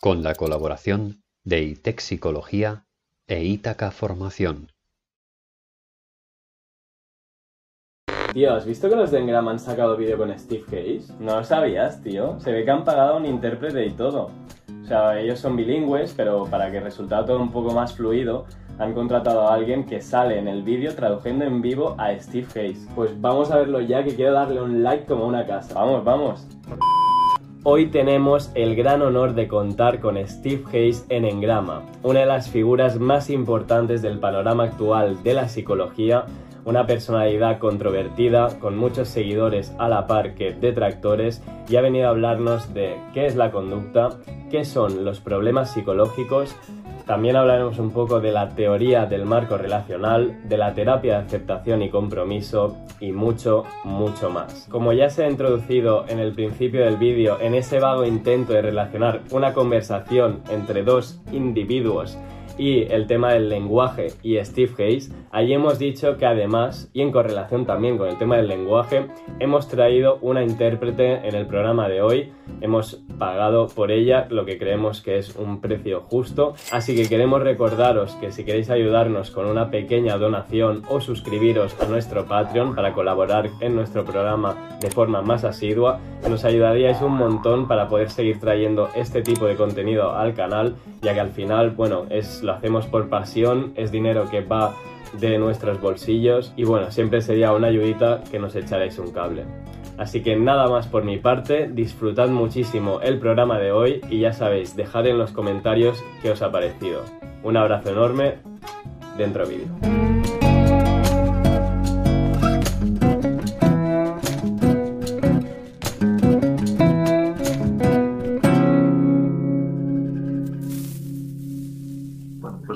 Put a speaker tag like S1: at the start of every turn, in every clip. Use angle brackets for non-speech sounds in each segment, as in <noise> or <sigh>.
S1: Con la colaboración de ITEC Psicología e Ítaca Formación.
S2: Tío, ¿has visto que los de Engram han sacado vídeo con Steve Case? No lo sabías, tío. Se ve que han pagado a un intérprete y todo. O sea, ellos son bilingües, pero para que resultara todo un poco más fluido, han contratado a alguien que sale en el vídeo traduciendo en vivo a Steve Hayes. Pues vamos a verlo ya, que quiero darle un like como una casa. Vamos, vamos. Hoy tenemos el gran honor de contar con Steve Hayes en Engrama, una de las figuras más importantes del panorama actual de la psicología una personalidad controvertida con muchos seguidores a la par que detractores y ha venido a hablarnos de qué es la conducta, qué son los problemas psicológicos, también hablaremos un poco de la teoría del marco relacional, de la terapia de aceptación y compromiso y mucho, mucho más. Como ya se ha introducido en el principio del vídeo, en ese vago intento de relacionar una conversación entre dos individuos y el tema del lenguaje y Steve Hayes, allí hemos dicho que además, y en correlación también con el tema del lenguaje, hemos traído una intérprete en el programa de hoy, hemos pagado por ella lo que creemos que es un precio justo, así que queremos recordaros que si queréis ayudarnos con una pequeña donación o suscribiros a nuestro Patreon para colaborar en nuestro programa de forma más asidua, nos ayudaríais un montón para poder seguir trayendo este tipo de contenido al canal, ya que al final, bueno, es lo hacemos por pasión, es dinero que va de nuestros bolsillos y bueno, siempre sería una ayudita que nos echarais un cable. Así que nada más por mi parte, disfrutad muchísimo el programa de hoy y ya sabéis, dejad en los comentarios qué os ha parecido. Un abrazo enorme, dentro vídeo.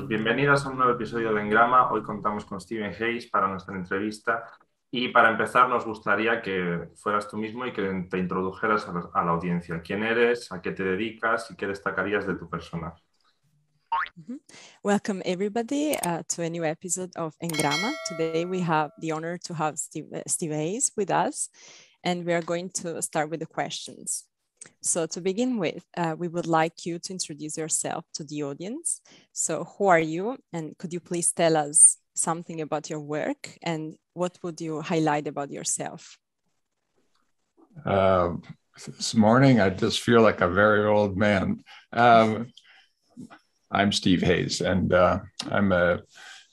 S3: bienvenidas a un nuevo episodio de Engrama. Hoy contamos con Steven Hayes para nuestra entrevista. Y para empezar, nos gustaría que fueras tú mismo y que te introdujeras a la, audiencia. ¿Quién eres? ¿A qué te dedicas? ¿Y qué destacarías de tu persona?
S4: Mm-hmm. Welcome, everybody, uh, to a new episode of Engrama. Today, we have the honor to have Steve, uh, Steve Hayes with us, and we are going to start with the questions. So to begin with, uh, we would like you to introduce yourself to the audience. So who are you? And could you please tell us something about your work and what would you highlight about yourself?
S5: Uh, this morning, I just feel like a very old man. Um, I'm Steve Hayes, and uh, I'm a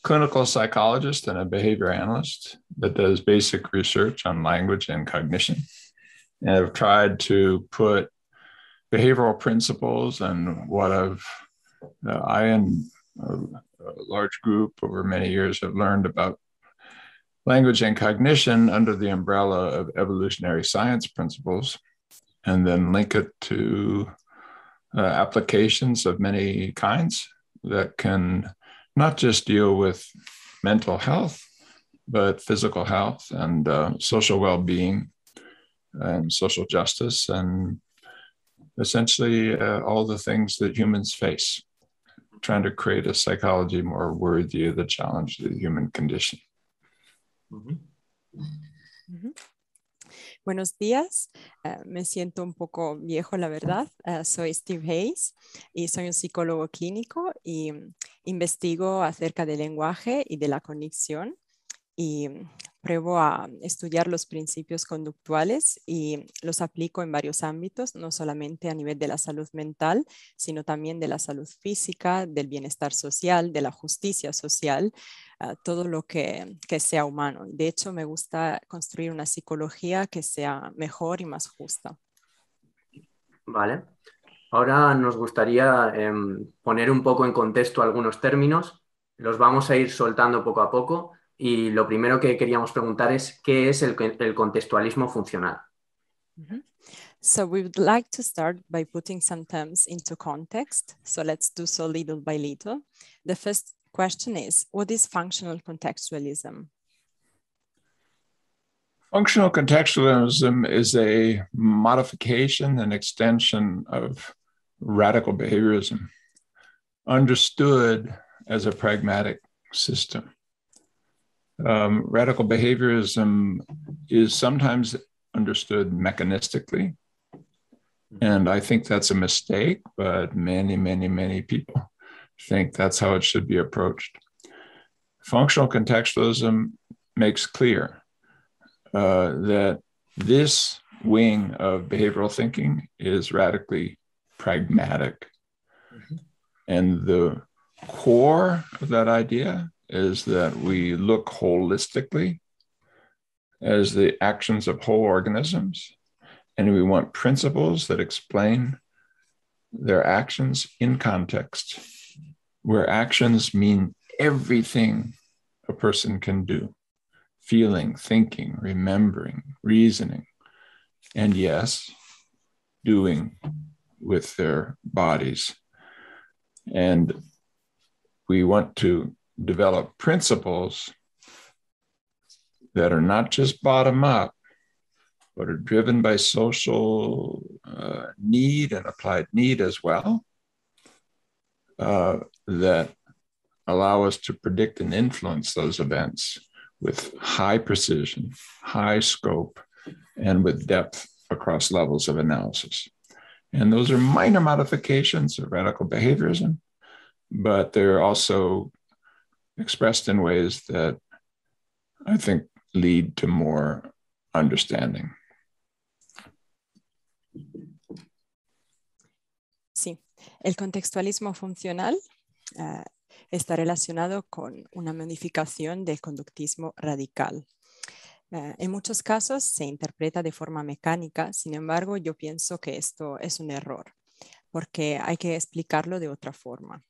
S5: clinical psychologist and a behavior analyst that does basic research on language and cognition and I've tried to put behavioral principles and what I've uh, I and a, a large group over many years have learned about language and cognition under the umbrella of evolutionary science principles, and then link it to uh, applications of many kinds that can not just deal with mental health, but physical health and uh, social well being and social justice and essentially uh, all the things that humans face, trying to create a psychology more worthy of the challenge of the human condition.
S4: Mm. Buenos días, uh, me siento un poco viejo, la verdad. Uh, soy Steve Hayes y soy un psicólogo clínico y investigo acerca del lenguaje y de la conexión. Y pruebo a estudiar los principios conductuales y los aplico en varios ámbitos, no solamente a nivel de la salud mental, sino también de la salud física, del bienestar social, de la justicia social, uh, todo lo que, que, sea humano. De hecho, me gusta construir una psicología que sea mejor y más justa.
S2: Vale. Ahora nos gustaría eh, poner un poco en contexto algunos términos. Los vamos a ir soltando poco a poco Y lo primero que queríamos preguntar es qué es el, el contextualismo funcional.
S4: Mm -hmm. So we would like to start by putting some terms into context. So let's do so little by little. The first question is, what is functional contextualism?
S5: Functional contextualism is a modification and extension of radical behaviorism, understood as a pragmatic system. Um, radical behaviorism is sometimes understood mechanistically And I think that's a mistake, but many, many, many people think that's how it should be approached. Functional contextualism makes clear uh, that this wing of behavioral thinking is radically pragmatic. Mm-hmm. And the core of that idea is that we look holistically as the actions of whole organisms, and we want principles that explain their actions in context, where actions mean everything a person can do feeling, thinking, remembering, reasoning, and yes, doing with their bodies. And we want to develop principles that are not just bottom up, but are driven by social uh, need and applied need as well, uh, that allow us to predict and influence those events with high precision, high scope, and with depth across levels of analysis. And those are minor modifications of radical behaviorism, but they're also expressed in ways that I think lead to more understanding.
S4: Sí, el contextualismo funcional uh, está relacionado con una modificación del conductismo radical. Uh, en muchos casos se interpreta de forma mecánica, sin embargo, yo pienso que esto es un error, porque hay que explicarlo de otra forma.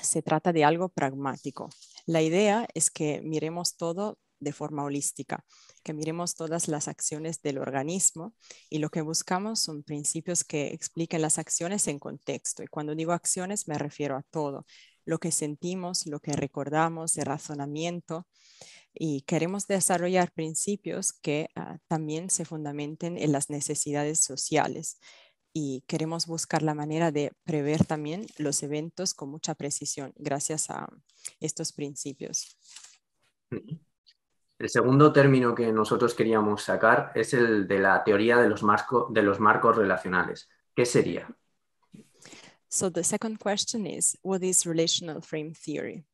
S4: Se trata de algo pragmático. La idea es que miremos todo de forma holística, que miremos todas las acciones del organismo y lo que buscamos son principios que expliquen las acciones en contexto. Y cuando digo acciones me refiero a todo, lo que sentimos, lo que recordamos, el razonamiento. Y queremos desarrollar principios que ah, también se fundamenten en las necesidades sociales. Y queremos buscar la manera de prever también los eventos con mucha precisión gracias a estos principios.
S6: El segundo término que nosotros queríamos sacar es el de la teoría de los, de los marcos relacionales. ¿Qué sería?
S4: So the second question is, what is relational frame theory?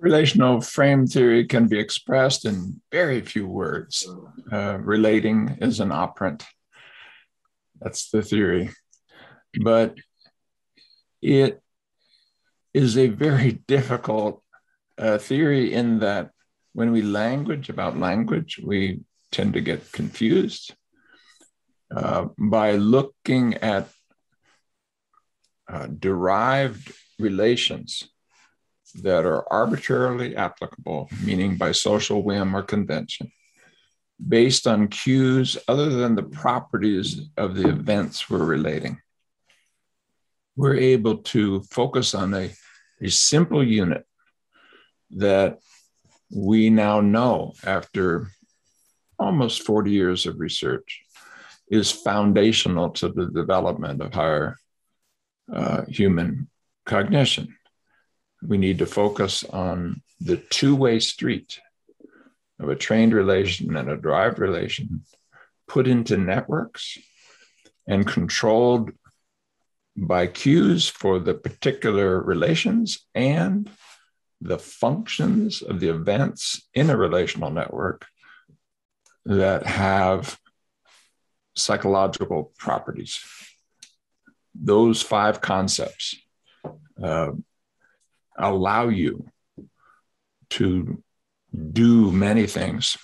S5: Relational frame theory can be expressed in very few words. Uh, relating is an operant. That's the theory. But it is a very difficult uh, theory in that when we language about language, we tend to get confused. Uh, by looking at uh, derived relations that are arbitrarily applicable, meaning by social whim or convention, based on cues other than the properties of the events we're relating we're able to focus on a, a simple unit that we now know after almost 40 years of research is foundational to the development of higher uh, human cognition. We need to focus on the two way street of a trained relation and a derived relation put into networks and controlled by cues for the particular relations and the functions of the events in a relational network that have psychological properties. Those five concepts uh, allow you to do many things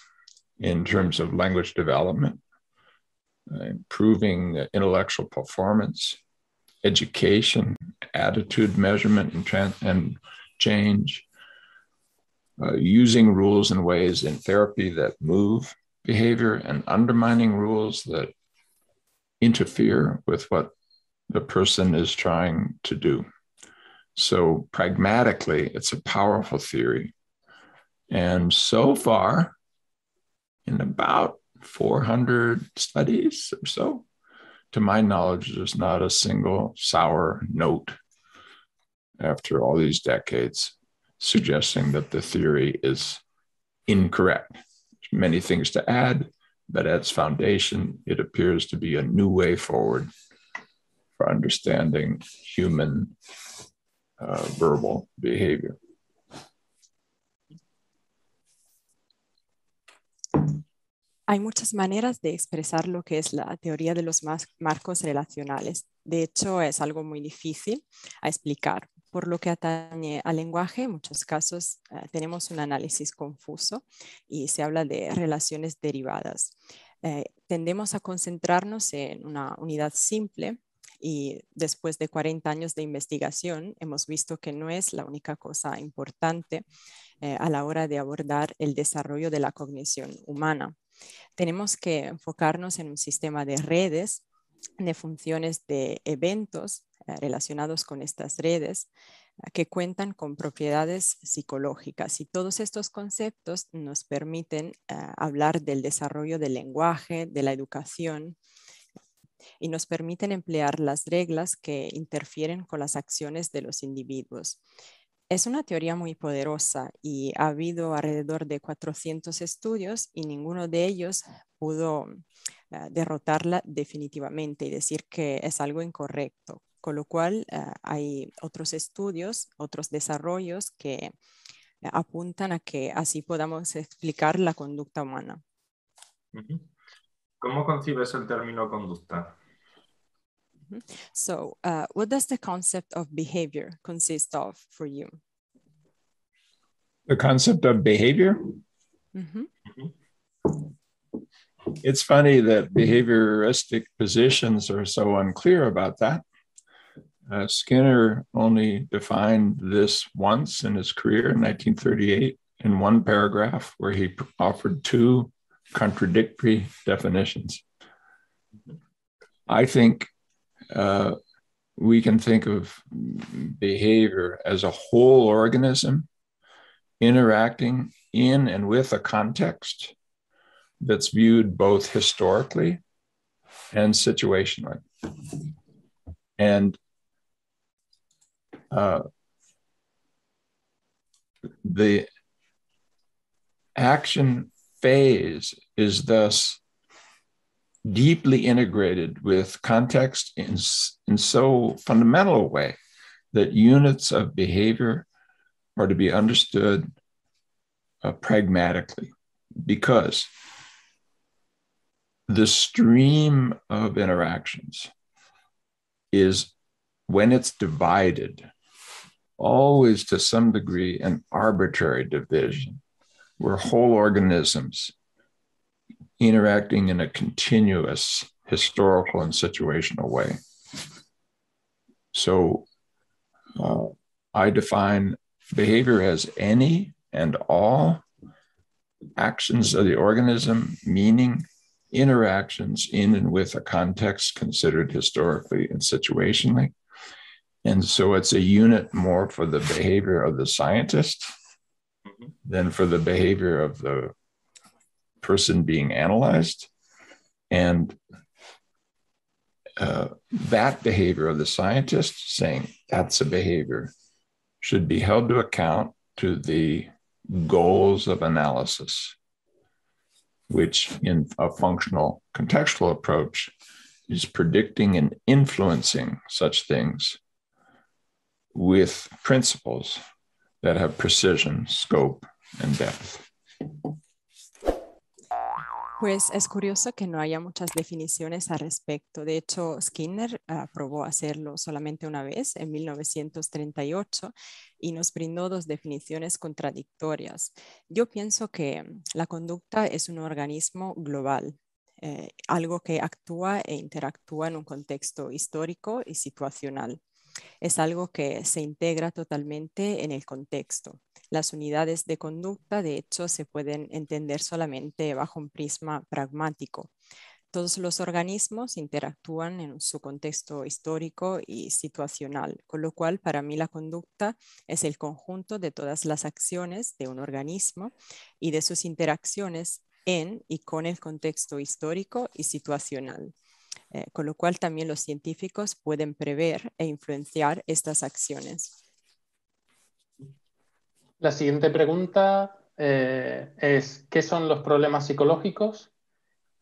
S5: in terms of language development, uh, improving intellectual performance, education, attitude measurement and, and change, uh, using rules and ways in therapy that move behavior and undermining rules that interfere with what the person is trying to do. So, pragmatically, it's a powerful theory. And so far, in about 400 studies or so, to my knowledge, there's not a single sour note after all these decades suggesting that the theory is incorrect. There's many things to add, but at its foundation, it appears to be a new way forward for understanding human uh, verbal behavior.
S4: Hay muchas maneras de expresar lo que es la teoría de los marcos relacionales. De hecho, es algo muy difícil a explicar. Por lo que atañe al lenguaje, en muchos casos eh, tenemos un análisis confuso y se habla de relaciones derivadas. Eh, tendemos a concentrarnos en una unidad simple y después de 40 años de investigación hemos visto que no es la única cosa importante eh, a la hora de abordar el desarrollo de la cognición humana. Tenemos que enfocarnos en un sistema de redes, de funciones de eventos eh, relacionados con estas redes eh, que cuentan con propiedades psicológicas. Y todos estos conceptos nos permiten hablar del desarrollo del lenguaje, de la educación, y nos permiten emplear las reglas que interfieren con las acciones de los individuos. Es una teoría muy poderosa y ha habido alrededor de 400 estudios y ninguno de ellos pudo eh, derrotarla definitivamente y decir que es algo incorrecto. Con lo cual eh, hay otros estudios, otros desarrollos que apuntan a que así podamos explicar la conducta humana.
S3: ¿Cómo concibes el término conducta?
S4: So, uh, what does the concept of behavior consist of for you?
S5: The concept of behavior? Mm-hmm. It's funny that behavioristic positions are so unclear about that. Uh, Skinner only defined this once in his career in 1938 in one paragraph where he offered two contradictory definitions. I think uh, we can think of behavior as a whole organism interacting in and with a context that's viewed both historically and situationally. And uh, the action phase is thus deeply integrated with context in, in so fundamental a way that units of behavior are to be understood uh, pragmatically. Because the stream of interactions is when it's divided always to some degree an arbitrary division where whole organisms interacting in a continuous historical and situational way. So uh, I define behavior as any and all actions of the organism, meaning interactions in and with a context considered historically and situationally. And so it's a unit more for the behavior of the scientist mm-hmm. Than for the behavior of the person being analyzed. And uh, that behavior of the scientist, saying that's a behavior, should be held to account to the goals of analysis, which in a functional contextual approach is predicting and influencing such things with principles that have precision, scope, depth.
S4: Pues es curioso que no haya muchas definiciones al respecto. De hecho, Skinner uh, probó hacerlo solamente una vez en 1938 y nos brindó dos definiciones contradictorias. Yo pienso que la conducta es un organismo global, eh, algo que actúa e interactúa en un contexto histórico y situacional. Es algo que se integra totalmente en el contexto. Las unidades de conducta, de hecho, se pueden entender solamente bajo un prisma pragmático. Todos los organismos interactúan en su contexto histórico y situacional, con lo cual para mí la conducta es el conjunto de todas las acciones de un organismo y de sus interacciones en y con el contexto histórico y situacional. Eh, con lo cual también los científicos pueden prever e influenciar estas acciones.
S7: La siguiente pregunta eh, es, ¿qué son los problemas psicológicos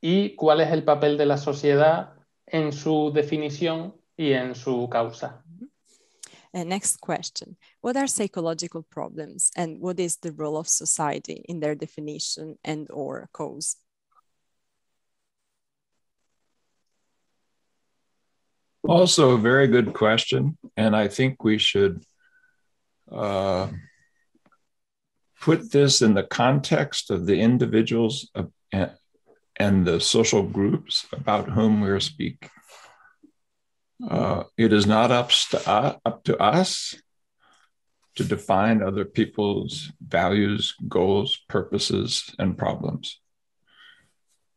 S7: y cuál es el papel de la sociedad en su definición y en su causa.
S4: Uh, next question. What are psychological problems and what is the role of society in their definition and or cause?
S5: Also, a very good question. And I think we should uh, put this in the context of the individuals and the social groups about whom we're speaking. Uh, it is not up to, uh, up to us to define other people's values, goals, purposes, and problems.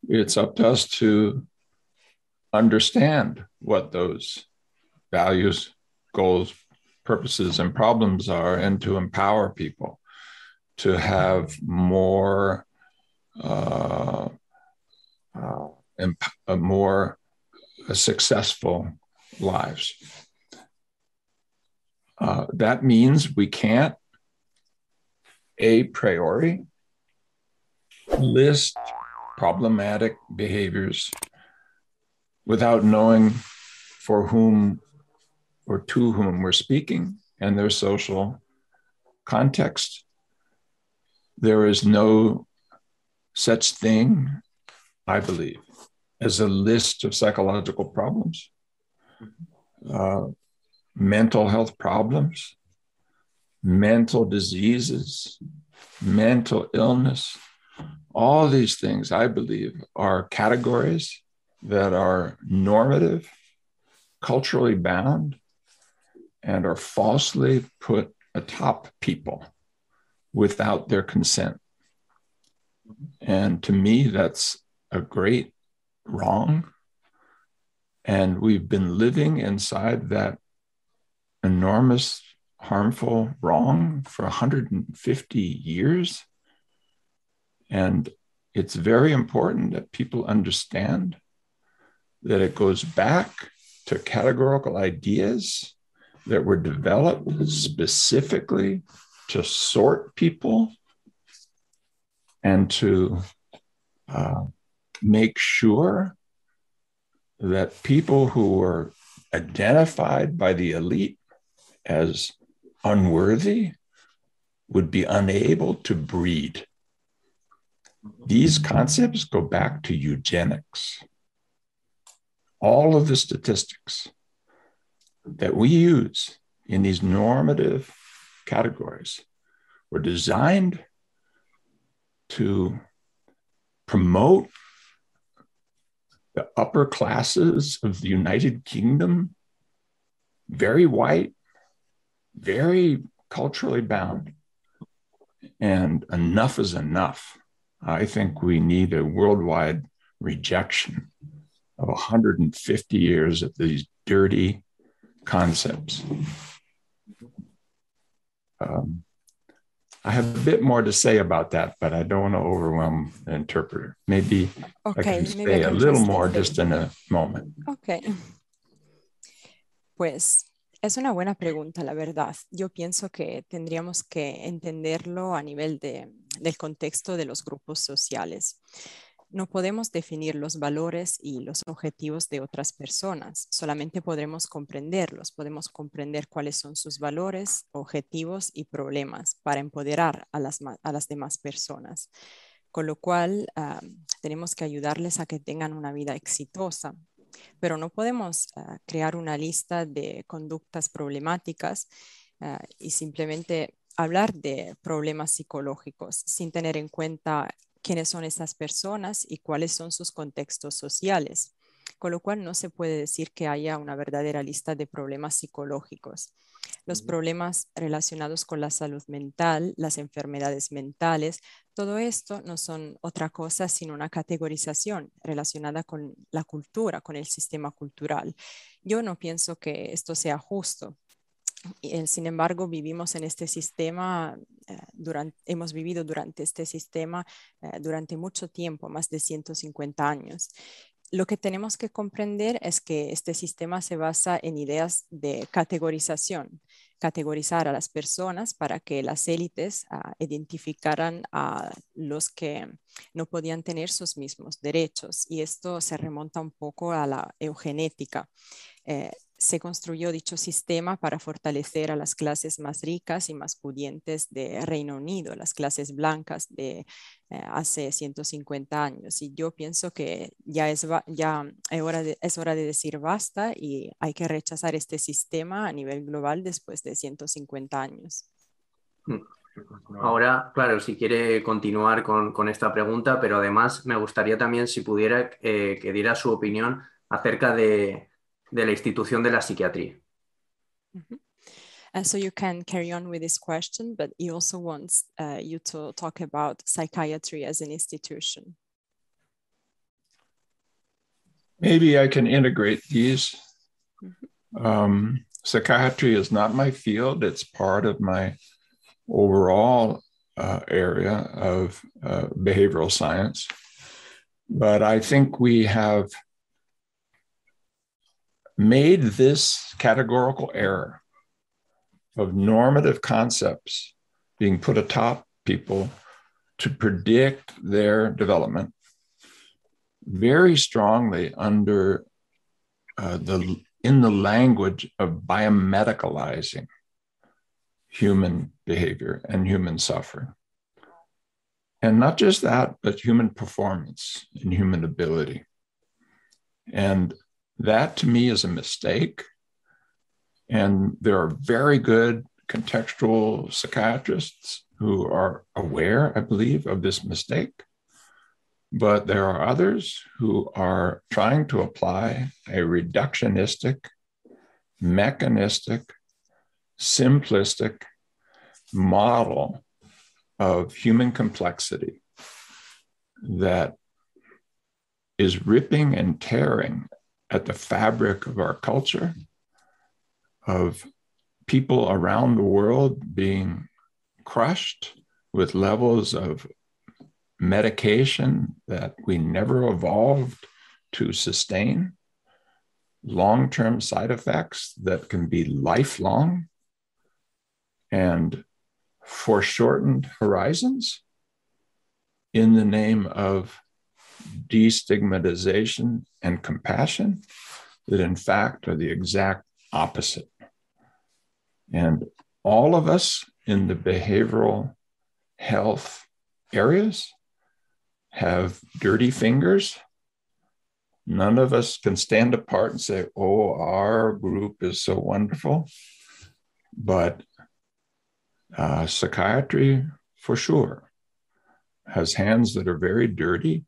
S5: It's up to us to understand what those values, goals, purposes, and problems are, and to empower people to have more uh, uh, more successful lives. Uh, that means we can't a priori list problematic behaviors without knowing for whom or to whom we're speaking and their social context. There is no such thing, I believe, as a list of psychological problems, uh, mental health problems, mental diseases, mental illness. All these things, I believe, are categories that are normative, culturally bound, and are falsely put atop people without their consent. And to me, that's a great wrong. And we've been living inside that enormous, harmful wrong for 150 years. And it's very important that people understand that it goes back to categorical ideas that were developed specifically to sort people and to uh, make sure that people who were identified by the elite as unworthy would be unable to breed. These concepts go back to eugenics all of the statistics that we use in these normative categories were designed to promote the upper classes of the United Kingdom, very white, very culturally bound. And enough is enough. I think we need a worldwide rejection of 150 years of these dirty concepts. Um, I have a bit more to say about that, but I don't want to overwhelm the interpreter. Maybe okay, I can say a little more just in a moment.
S4: Okay. Pues es una buena pregunta, la verdad. Yo pienso que tendríamos que entenderlo a nivel de, del contexto de los grupos sociales. No podemos definir los valores y los objetivos de otras personas, solamente podremos comprenderlos, podemos comprender cuáles son sus valores, objetivos y problemas para empoderar a las, demás personas. Con lo cual, ah, tenemos que ayudarles a que tengan una vida exitosa, pero no podemos ah, crear una lista de conductas problemáticas ah, y simplemente hablar de problemas psicológicos sin tener en cuenta quiénes son esas personas y cuáles son sus contextos sociales, con lo cual no se puede decir que haya una verdadera lista de problemas psicológicos. Los problemas relacionados con la salud mental, las enfermedades mentales, todo esto no son otra cosa sino una categorización relacionada con la cultura, con el sistema cultural. Yo no pienso que esto sea justo sin embargo, vivimos en este sistema, eh, durante, hemos vivido durante este sistema eh, durante mucho tiempo, más de 150 años. lo que tenemos que comprender es que este sistema se basa en ideas de categorización, categorizar a las personas para que las élites ah, identificaran a los que no podían tener sus mismos derechos. Y esto se remonta un poco a la eugenética. Eh, se construyó dicho sistema para fortalecer a las clases más ricas y más pudientes de Reino Unido, las clases blancas de eh, hace 150 años. Y yo pienso que ya, es, ya es, hora de, es hora de decir basta y hay que rechazar este sistema a nivel global después de 150 años.
S6: Mm. Ahora, claro, si quiere continuar con, con esta pregunta, pero además me gustaría también si pudiera eh, que diera su opinión acerca de, de la institución de la psiquiatría.
S4: Mm -hmm. And so you can carry on with this question, but he also wants uh, you to talk about psychiatry as an institution.
S5: Maybe I can integrate these. Mm -hmm. um, psychiatry is not my field, it's part of my overall uh, area of uh, behavioral science. But I think we have made this categorical error of normative concepts being put atop people to predict their development very strongly under uh, the in the language of biomedicalizing human behavior and human suffering. And not just that but human performance and human ability. And that to me is a mistake. And there are very good contextual psychiatrists who are aware, I believe, of this mistake. But there are others who are trying to apply a reductionistic, mechanistic, simplistic model of human complexity that is ripping and tearing at the fabric of our culture, of people around the world being crushed with levels of medication that we never evolved to sustain, long term side effects that can be lifelong, and foreshortened horizons in the name of destigmatization and compassion that, in fact, are the exact opposite. And all of us in the behavioral health areas have dirty fingers. None of us can stand apart and say, oh, our group is so wonderful. But uh, psychiatry, for sure, has hands that are very dirty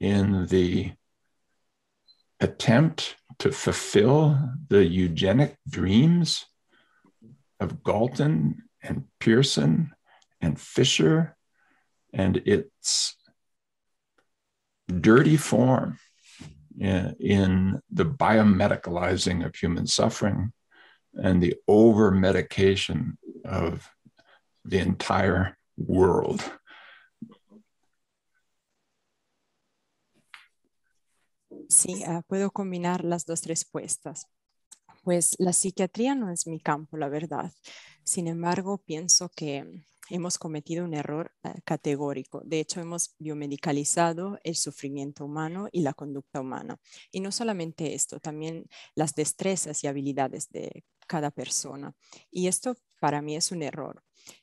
S5: in the attempt to fulfill the eugenic dreams of Galton and Pearson and Fisher and its dirty form in, the biomedicalizing of human suffering and the over medication of the entire world.
S4: Sí, uh, puedo combinar las dos respuestas. Pues la psiquiatría no es mi campo, la verdad. Sin embargo, pienso que hemos cometido un error uh, categórico. De hecho, hemos biomedicalizado el sufrimiento humano y la conducta humana. Y no solamente esto, también las destrezas y habilidades de cada persona. Y esto para mí es un error.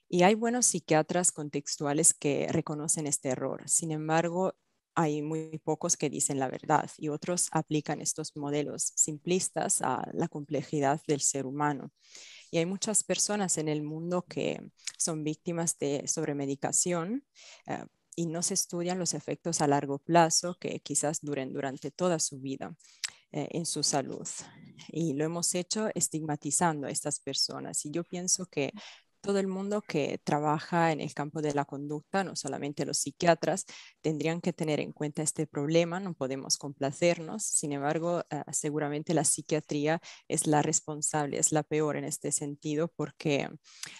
S4: Y hay buenos psiquiatras contextuales que reconocen este error. Sin embargo, hay muy pocos que dicen la verdad y otros aplican estos modelos simplistas a la complejidad del ser humano. Y hay muchas personas en el mundo que son víctimas de sobremedicación eh, y no se estudian los efectos a largo plazo que quizás duren durante toda su vida eh, en su salud. Y lo hemos hecho estigmatizando a estas personas. Y yo pienso que todo el mundo que trabaja en el campo de la conducta, no solamente los psiquiatras, tendrían que tener en cuenta este problema, no podemos complacernos, sin embargo, uh, seguramente la psiquiatría es la responsable, es la peor en este sentido porque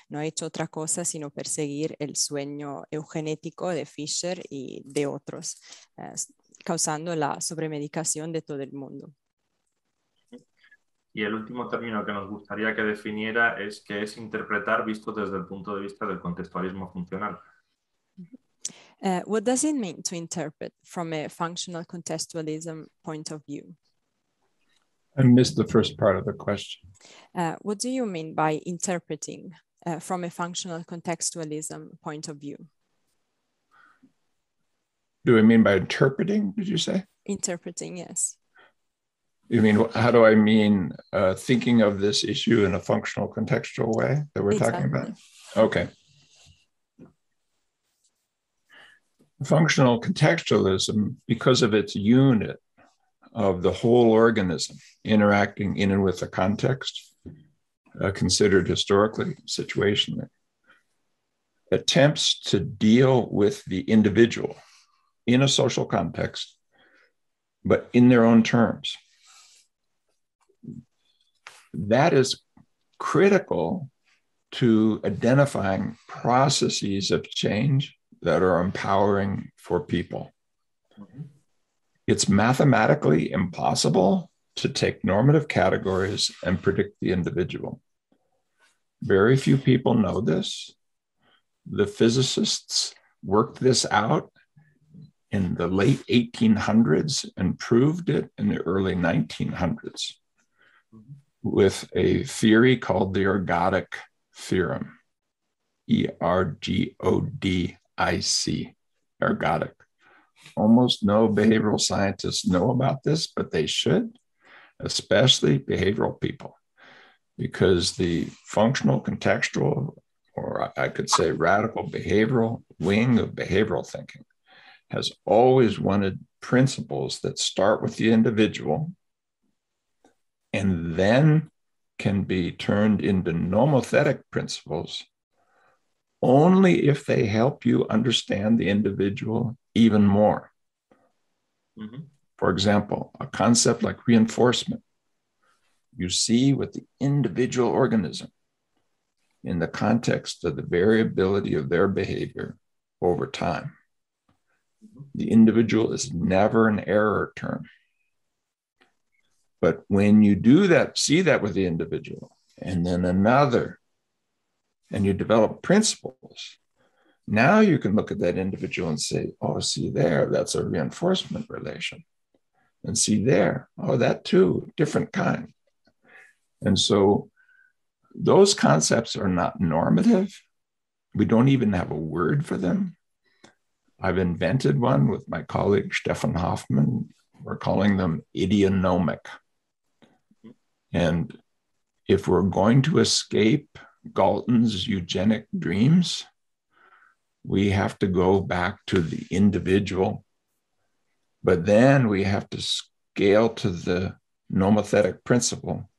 S4: no ha hecho otra cosa sino perseguir el sueño eugenético de Fisher y de otros. Uh, causando la sobremedicación de todo el mundo.
S3: Y el último término que nos gustaría que definiera es que es interpretar visto desde el punto de vista del contextualismo funcional.
S4: Uh, what does it mean to interpret from a functional contextualism point of view?
S5: I missed the first part of the question.
S4: Uh, what do you mean by interpreting uh, from a functional contextualism point of view?
S5: Do I mean by interpreting, did you say?
S4: Interpreting, yes.
S5: You mean, how do I mean uh, thinking of this issue in a functional contextual way that we're talking about? Okay. Functional contextualism, because of its unit of the whole organism interacting in and with the context, uh, considered historically, situationally, attempts to deal with the individual in a social context, but in their own terms. That is critical to identifying processes of change that are empowering for people. It's mathematically impossible to take normative categories and predict the individual. Very few people know this. The physicists worked this out in the late 1800s and proved it in the early 1900s with a theory called the ergodic theorem. E R G O D I C, ergodic. Almost no behavioral scientists know about this, but they should, especially behavioral people, because the functional, contextual, or I could say radical behavioral wing of behavioral thinking has always wanted principles that start with the individual and then can be turned into nomothetic principles only if they help you understand the individual even more. Mm-hmm. For example, a concept like reinforcement you see with the individual organism in the context of the variability of their behavior over time. The individual is never an error term. But when you do that, see that with the individual, and then another, and you develop principles, now you can look at that individual and say, oh, see there, that's a reinforcement relation. And see there, oh, that too, different kind. And so those concepts are not normative. We don't even have a word for them. I've invented one with my colleague Stefan Hofmann. We're calling them idionomic. And if we're going to escape Galton's eugenic dreams, we have to go back to the individual. But then we have to scale to the nomothetic principle,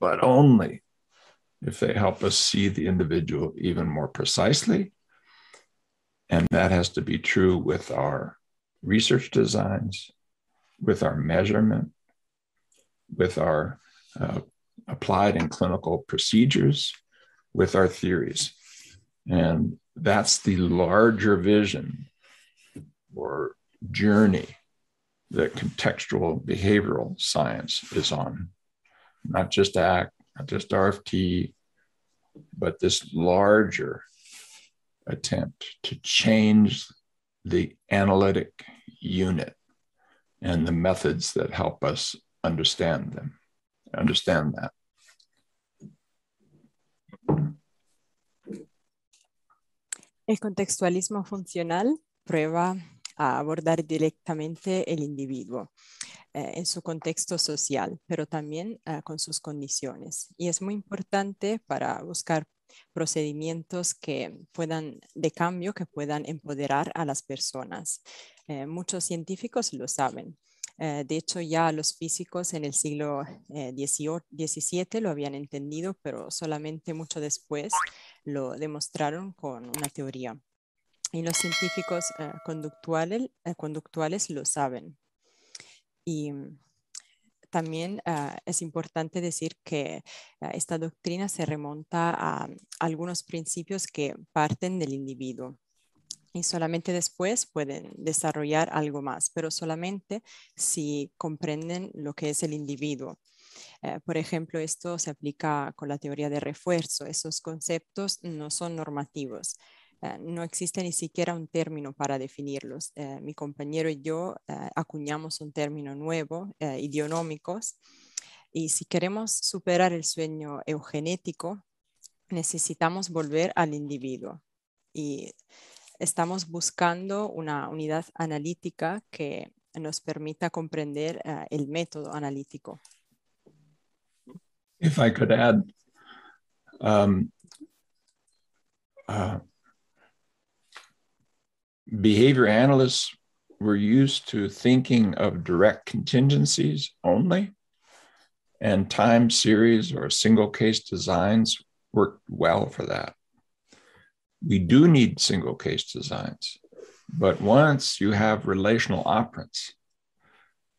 S5: but only if they help us see the individual even more precisely and that has to be true with our research designs, with our measurement, with our uh, applied in clinical procedures, with our theories. And that's the larger vision or journey that contextual behavioral science is on. Not just ACT, not just RFT, but this larger attempt to change the analytic unit and the methods that help us understand them,
S4: El contextualismo funcional prueba a abordar directamente el individuo eh, en su contexto social, pero también eh, con sus condiciones. Y es muy importante para buscar procedimientos que puedan, de cambio, que puedan empoderar a las personas. Eh, muchos científicos lo saben. Eh, de hecho, ya los físicos en el siglo XVII eh, lo habían entendido, pero solamente mucho después lo demostraron con una teoría. Y los científicos conductuales, conductuales lo saben. Y también ah, es importante decir que ah, esta doctrina se remonta a algunos principios que parten del individuo. Y solamente después pueden desarrollar algo más, pero solamente si comprenden lo que es el individuo. Eh, por ejemplo, esto se aplica con la teoría de refuerzo. Esos conceptos no son normativos. Eh, no existe ni siquiera un término para definirlos. Eh, mi compañero y yo acuñamos un término nuevo, idionómicos, y si queremos superar el sueño eugenético, necesitamos volver al individuo. Y estamos buscando una unidad analítica que nos permita comprender el método analítico.
S5: if I could add, um, uh, behavior analysts were used to thinking of direct contingencies only, and time series or single case designs worked well for that. We do need single case designs, but once you have relational operants,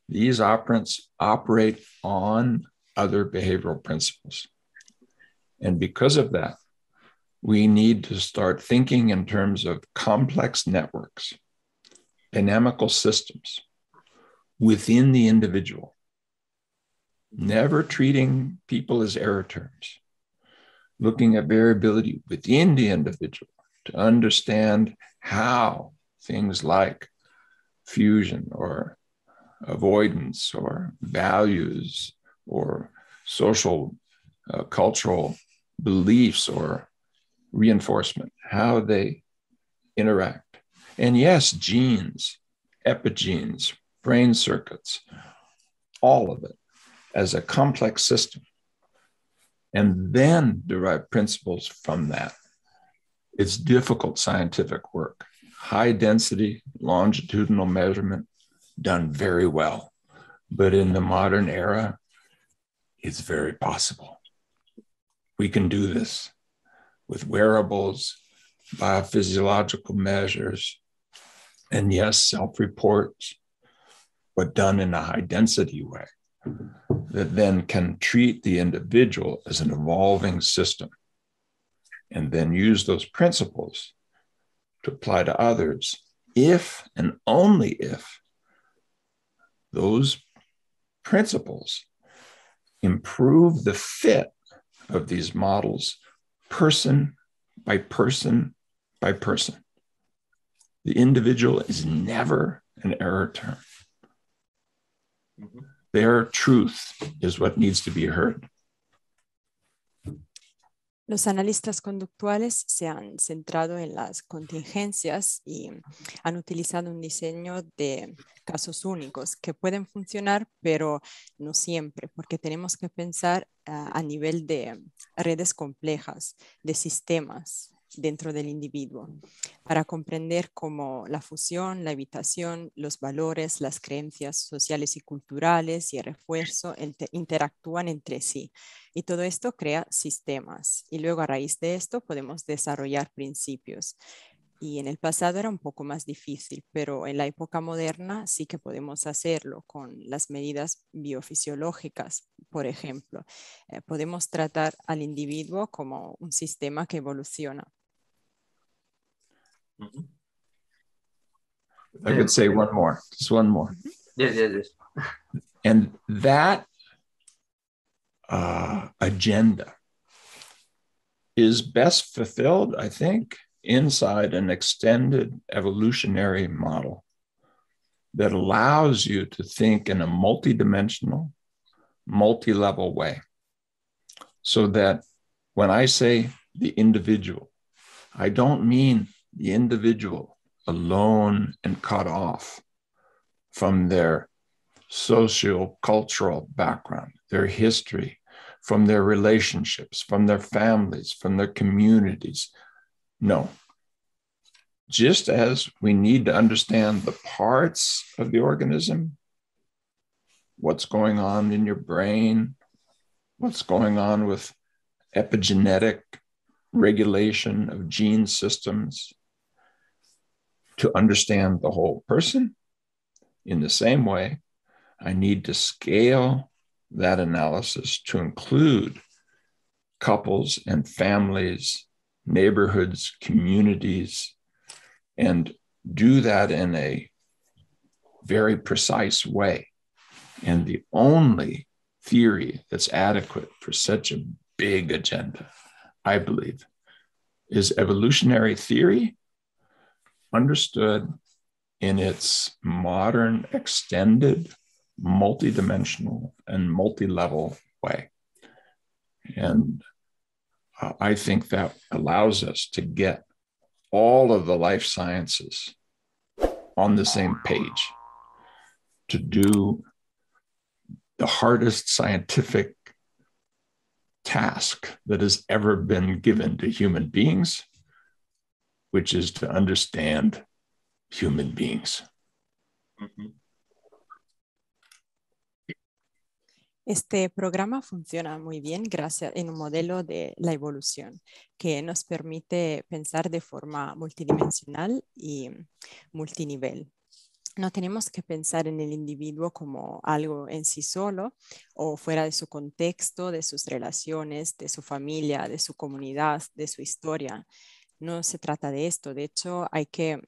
S5: these operants operate on other behavioral principles. And because of that, we need to start thinking in terms of complex networks, dynamical systems within the individual, never treating people as error terms, looking at variability within the individual to understand how things like fusion or avoidance or values or social, uh, cultural beliefs or reinforcement, how they interact. And yes, genes, epigenes, brain circuits, all of it as a complex system. And then derive principles from that. It's difficult scientific work, high density, longitudinal measurement, done very well. But in the modern era, it's very possible. We can do this with wearables, biophysiological measures, and yes, self reports, but done in a high density way that then can treat the individual as an evolving system and then use those principles to apply to others if and only if those principles improve the fit of these models person by person by person. The individual is never an error term. Mm-hmm. Their truth is what needs to be heard.
S4: Los analistas conductuales se han centrado en las contingencias y han utilizado un diseño de casos únicos que pueden funcionar, pero no siempre, porque tenemos que pensar uh, a nivel de redes complejas, de sistemas, dentro del individuo para comprender cómo la fusión, la evitación, los valores, las creencias sociales y culturales y el refuerzo interactúan entre sí. Y todo esto crea sistemas. Y luego a raíz de esto podemos desarrollar principios. Y en el pasado era un poco más difícil, pero en la época moderna sí que podemos hacerlo con las medidas biofisiológicas, por ejemplo. Eh, podemos tratar al individuo como un sistema que evoluciona.
S5: Mm-hmm. I could say one more, just one more.
S6: Yes, yes, yes. <laughs>
S5: And that uh, agenda is best fulfilled, I think, inside an extended evolutionary model that allows you to think in a multidimensional, multi level way. So that when I say the individual, I don't mean the individual alone and cut off from their social cultural background, their history, from their relationships, from their families, from their communities. No. Just as we need to understand the parts of the organism, what's going on in your brain, what's going on with epigenetic regulation of gene systems, to understand the whole person. In the same way, I need to scale that analysis to include couples and families, neighborhoods, communities, and do that in a very precise way. And the only theory that's adequate for such a big agenda, I believe, is evolutionary theory understood in its modern, extended, multidimensional, and multi level way. And uh, I think that allows us to get all of the life sciences on the same page to do the hardest scientific task that has ever been given to human beings, which is to understand human beings. Mm-hmm.
S4: Este programa funciona muy bien gracias en un modelo de la evolución que nos permite pensar de forma multidimensional y multinivel. No tenemos que pensar en el individuo como algo en sí solo o fuera de su contexto, de sus relaciones, de su familia, de su comunidad, de su historia. No se trata de esto. De hecho, hay que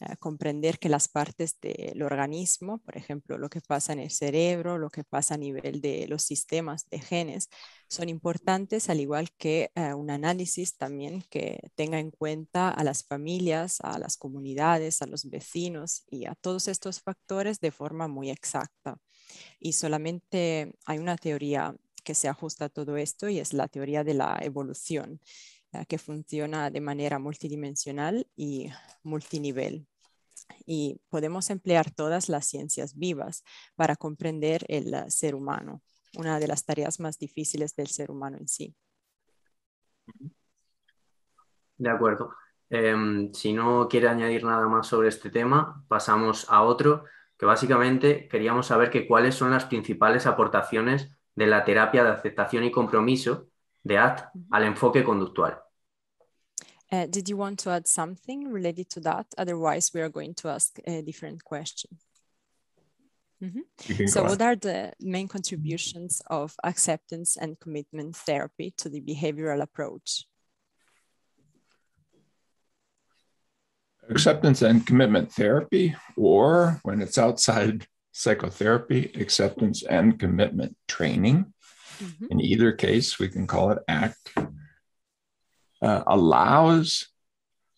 S4: eh, comprender que las partes del organismo, por ejemplo, lo que pasa en el cerebro, lo que pasa a nivel de los sistemas de genes, son importantes, al igual que eh, un análisis también que tenga en cuenta a las familias, a las comunidades, a los vecinos y a todos estos factores de forma muy exacta. Y solamente hay una teoría que se ajusta a todo esto y es la teoría de la evolución que funciona de manera multidimensional y multinivel. Y podemos emplear todas las ciencias vivas para comprender el uh, ser humano, una de las tareas más difíciles del ser humano en sí.
S6: De acuerdo. Em, si no quiere añadir nada más sobre este tema, pasamos a otro, que básicamente queríamos saber que cuáles son las principales aportaciones de la terapia de aceptación y compromiso de ACT al enfoque conductual.
S4: Uh, did you want to add something related to that? Otherwise, we are going to ask a different question. Mm -hmm. So, what are the main contributions of acceptance and commitment therapy to the behavioral approach?
S5: Acceptance and commitment therapy, or when it's outside psychotherapy, acceptance and commitment training. Mm -hmm. In either case, we can call it ACT uh, allows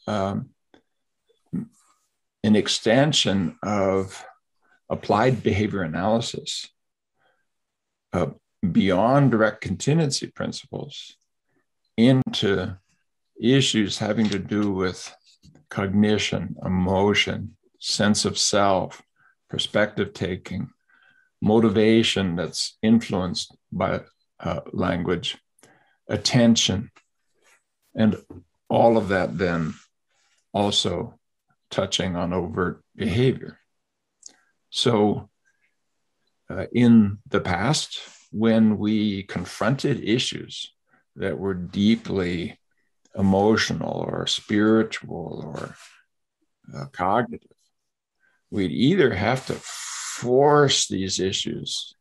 S5: um, an extension of applied behavior analysis uh, beyond direct contingency principles into issues having to do with cognition, emotion, sense of self, perspective taking, motivation that's influenced by uh, language, attention, and all of that then also touching on overt behavior. So, uh, in the past, when we confronted issues that were deeply emotional or spiritual or uh, cognitive, we'd either have to force these issues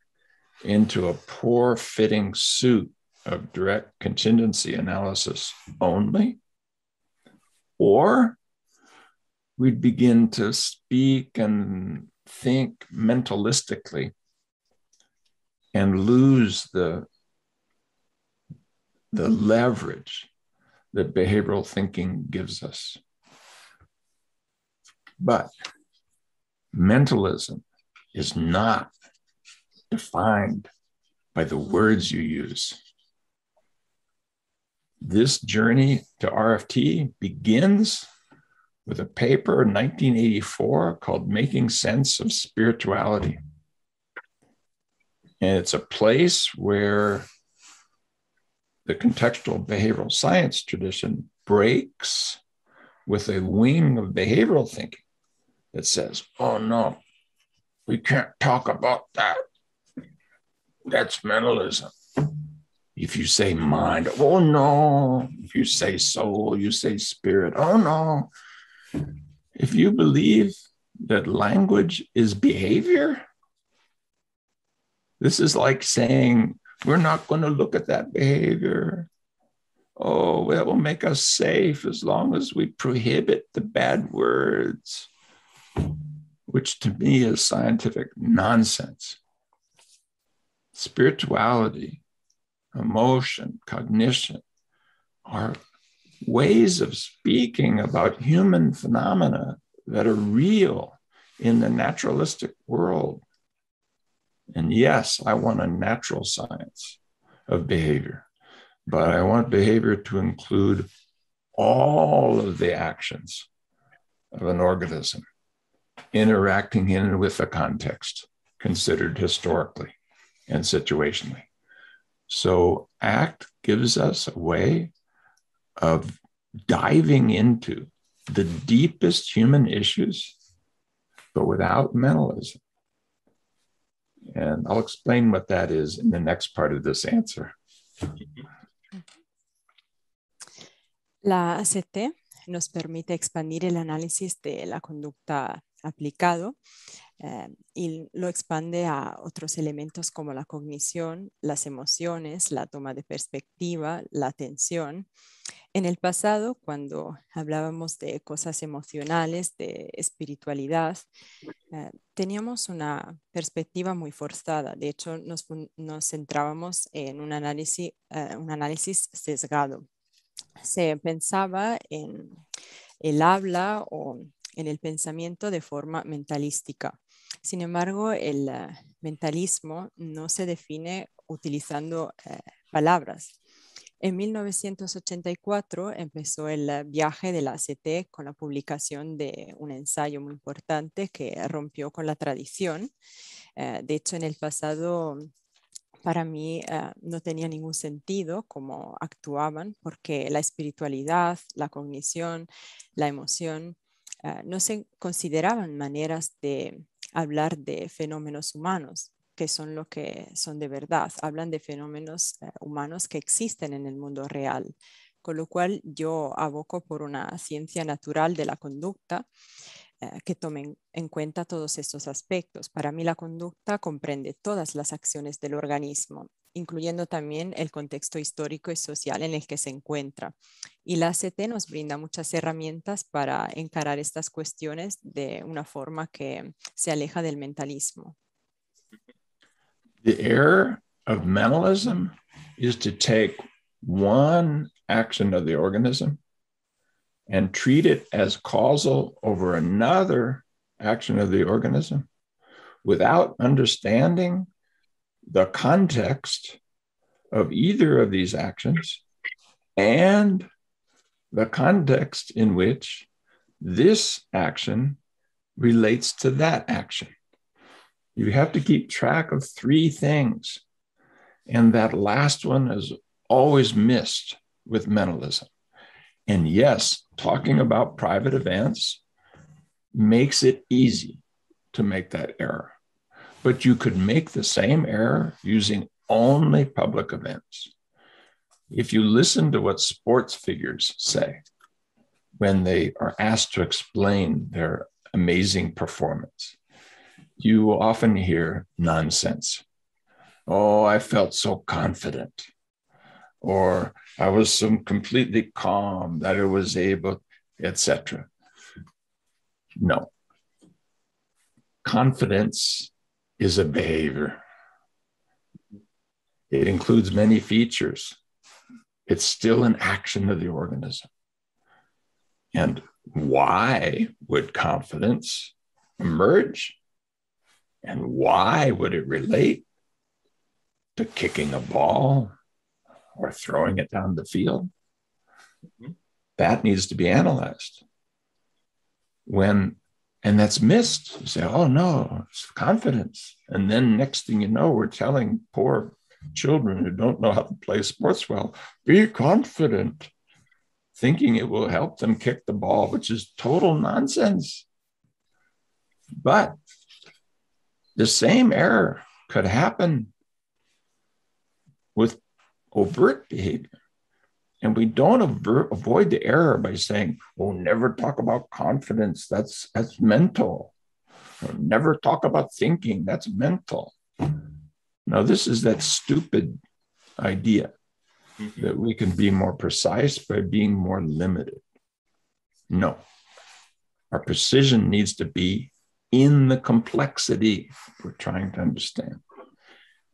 S5: into a poor fitting suit of direct contingency analysis only, or we'd begin to speak and think mentalistically and lose the, the leverage that behavioral thinking gives us. But mentalism is not defined by the words you use. This journey to RFT begins with a paper in 1984 called Making Sense of Spirituality. And it's a place where the contextual behavioral science tradition breaks with a wing of behavioral thinking that says, oh no, we can't talk about that. That's mentalism. If you say mind, oh no. If you say soul, you say spirit, oh no. If you believe that language is behavior, this is like saying, we're not going to look at that behavior. oh, that will make us safe as long as we prohibit the bad words, which to me is scientific nonsense. Spirituality, emotion, cognition are ways of speaking about human phenomena that are real in the naturalistic world. And yes, I want a natural science of behavior, but I want behavior to include all of the actions of an organism interacting in and with a context considered historically and situationally. So, ACT gives us a way of diving into the deepest human issues, but without mentalism. And I'll explain what that is in the next part of this answer.
S4: La ACT nos permite expandir el análisis de la conducta aplicado eh, y lo expande a otros elementos como la cognición, las emociones, la toma de perspectiva, la atención. En el pasado, cuando hablábamos de cosas emocionales, de espiritualidad, eh, teníamos una perspectiva muy forzada. De hecho, nos, nos centrábamos en un análisis, eh, un análisis sesgado. Se pensaba en el habla o en el pensamiento de forma mentalística. Sin embargo, el eh, mentalismo no se define utilizando eh, palabras. En 1984 empezó el eh, viaje de la ACT con la publicación de un ensayo muy importante que rompió con la tradición. de hecho, en el pasado para mí no tenía ningún sentido cómo actuaban porque la espiritualidad, la cognición, la emoción no se consideraban maneras de hablar de fenómenos humanos, que son lo que son de verdad. Hablan de fenómenos eh, humanos que existen en el mundo real, con lo cual yo aboco por una ciencia natural de la conducta eh, que tomen en cuenta todos estos aspectos. Para mí la conducta comprende todas las acciones del organismo, incluyendo también el contexto histórico y social en el que se encuentra. Y la ACT nos brinda muchas herramientas para encarar estas cuestiones de una forma que se aleja del mentalismo.
S5: The error of mentalism is to take one action of the organism and treat it as causal over another action of the organism without understanding the context of either of these actions and the context in which this action relates to that action. You have to keep track of three things. And that last one is always missed with mentalism. And yes, talking about private events makes it easy to make that error. But you could make the same error using only public events. If you listen to what sports figures say when they are asked to explain their amazing performance, you will often hear nonsense. Oh, I felt so confident. Or I was so completely calm that I was able, etc. No. Confidence is a behavior. It includes many features. It's still an action of the organism. And why would confidence emerge? And why would it relate to kicking a ball or throwing it down the field? Mm-hmm. That needs to be analyzed. When and that's missed. You say, oh no, it's confidence. And then next thing you know, we're telling poor children who don't know how to play sports well, be confident, thinking it will help them kick the ball, which is total nonsense. But the same error could happen with overt behavior. And we don't avert, avoid the error by saying, "Oh, never talk about confidence. That's that's mental." Or never talk about thinking. That's mental. Now, this is that stupid idea mm-hmm. that we can be more precise by being more limited. No. Our precision needs to be in the complexity we're trying to understand.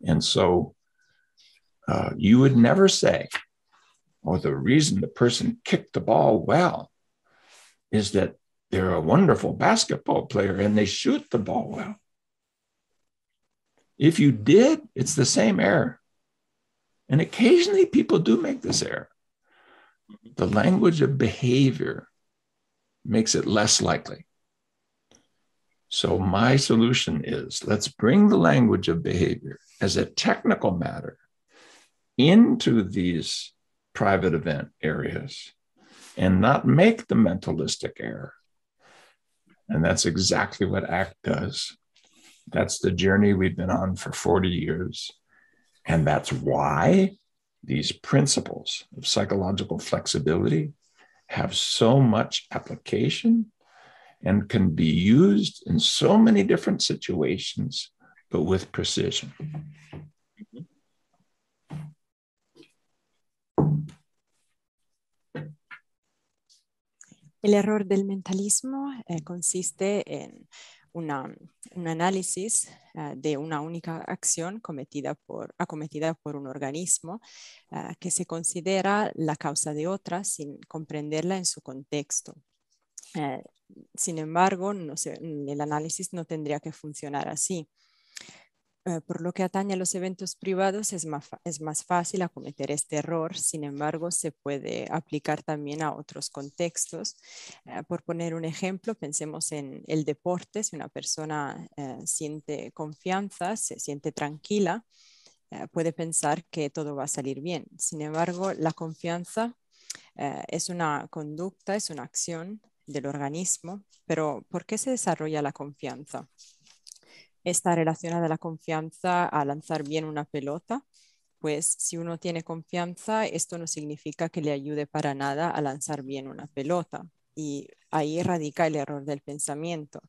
S5: And so uh, you would never say, oh, the reason the person kicked the ball well is that they're a wonderful basketball player and they shoot the ball well. If you did, it's the same error. And occasionally people do make this error. The language of behavior makes it less likely. So, my solution is let's bring the language of behavior as a technical matter into these private event areas and not make the mentalistic error. And that's exactly what ACT does. That's the journey we've been on for 40 years. And that's why these principles of psychological flexibility have so much application and can be used in so many different situations, but with precision.
S4: El error del mentalismo eh, consiste en una, un análisis uh, de una única acción cometida por, acometida por un organismo uh, que se considera la causa de otra sin comprenderla en su contexto. Uh, sin embargo, el análisis no tendría que funcionar así. Eh, por lo que atañe a los eventos privados, es más, es más fácil acometer este error. Sin embargo, se puede aplicar también a otros contextos. Eh, por poner un ejemplo, pensemos en el deporte. Si una persona eh, siente confianza, se siente tranquila, puede pensar que todo va a salir bien. Sin embargo, la confianza es una conducta, es una acción del organismo. Pero, ¿por qué se desarrolla la confianza? Está relacionada la confianza a lanzar bien una pelota. Pues si uno tiene confianza, esto no significa que le ayude para nada a lanzar bien una pelota. Y ahí radica el error del pensamiento.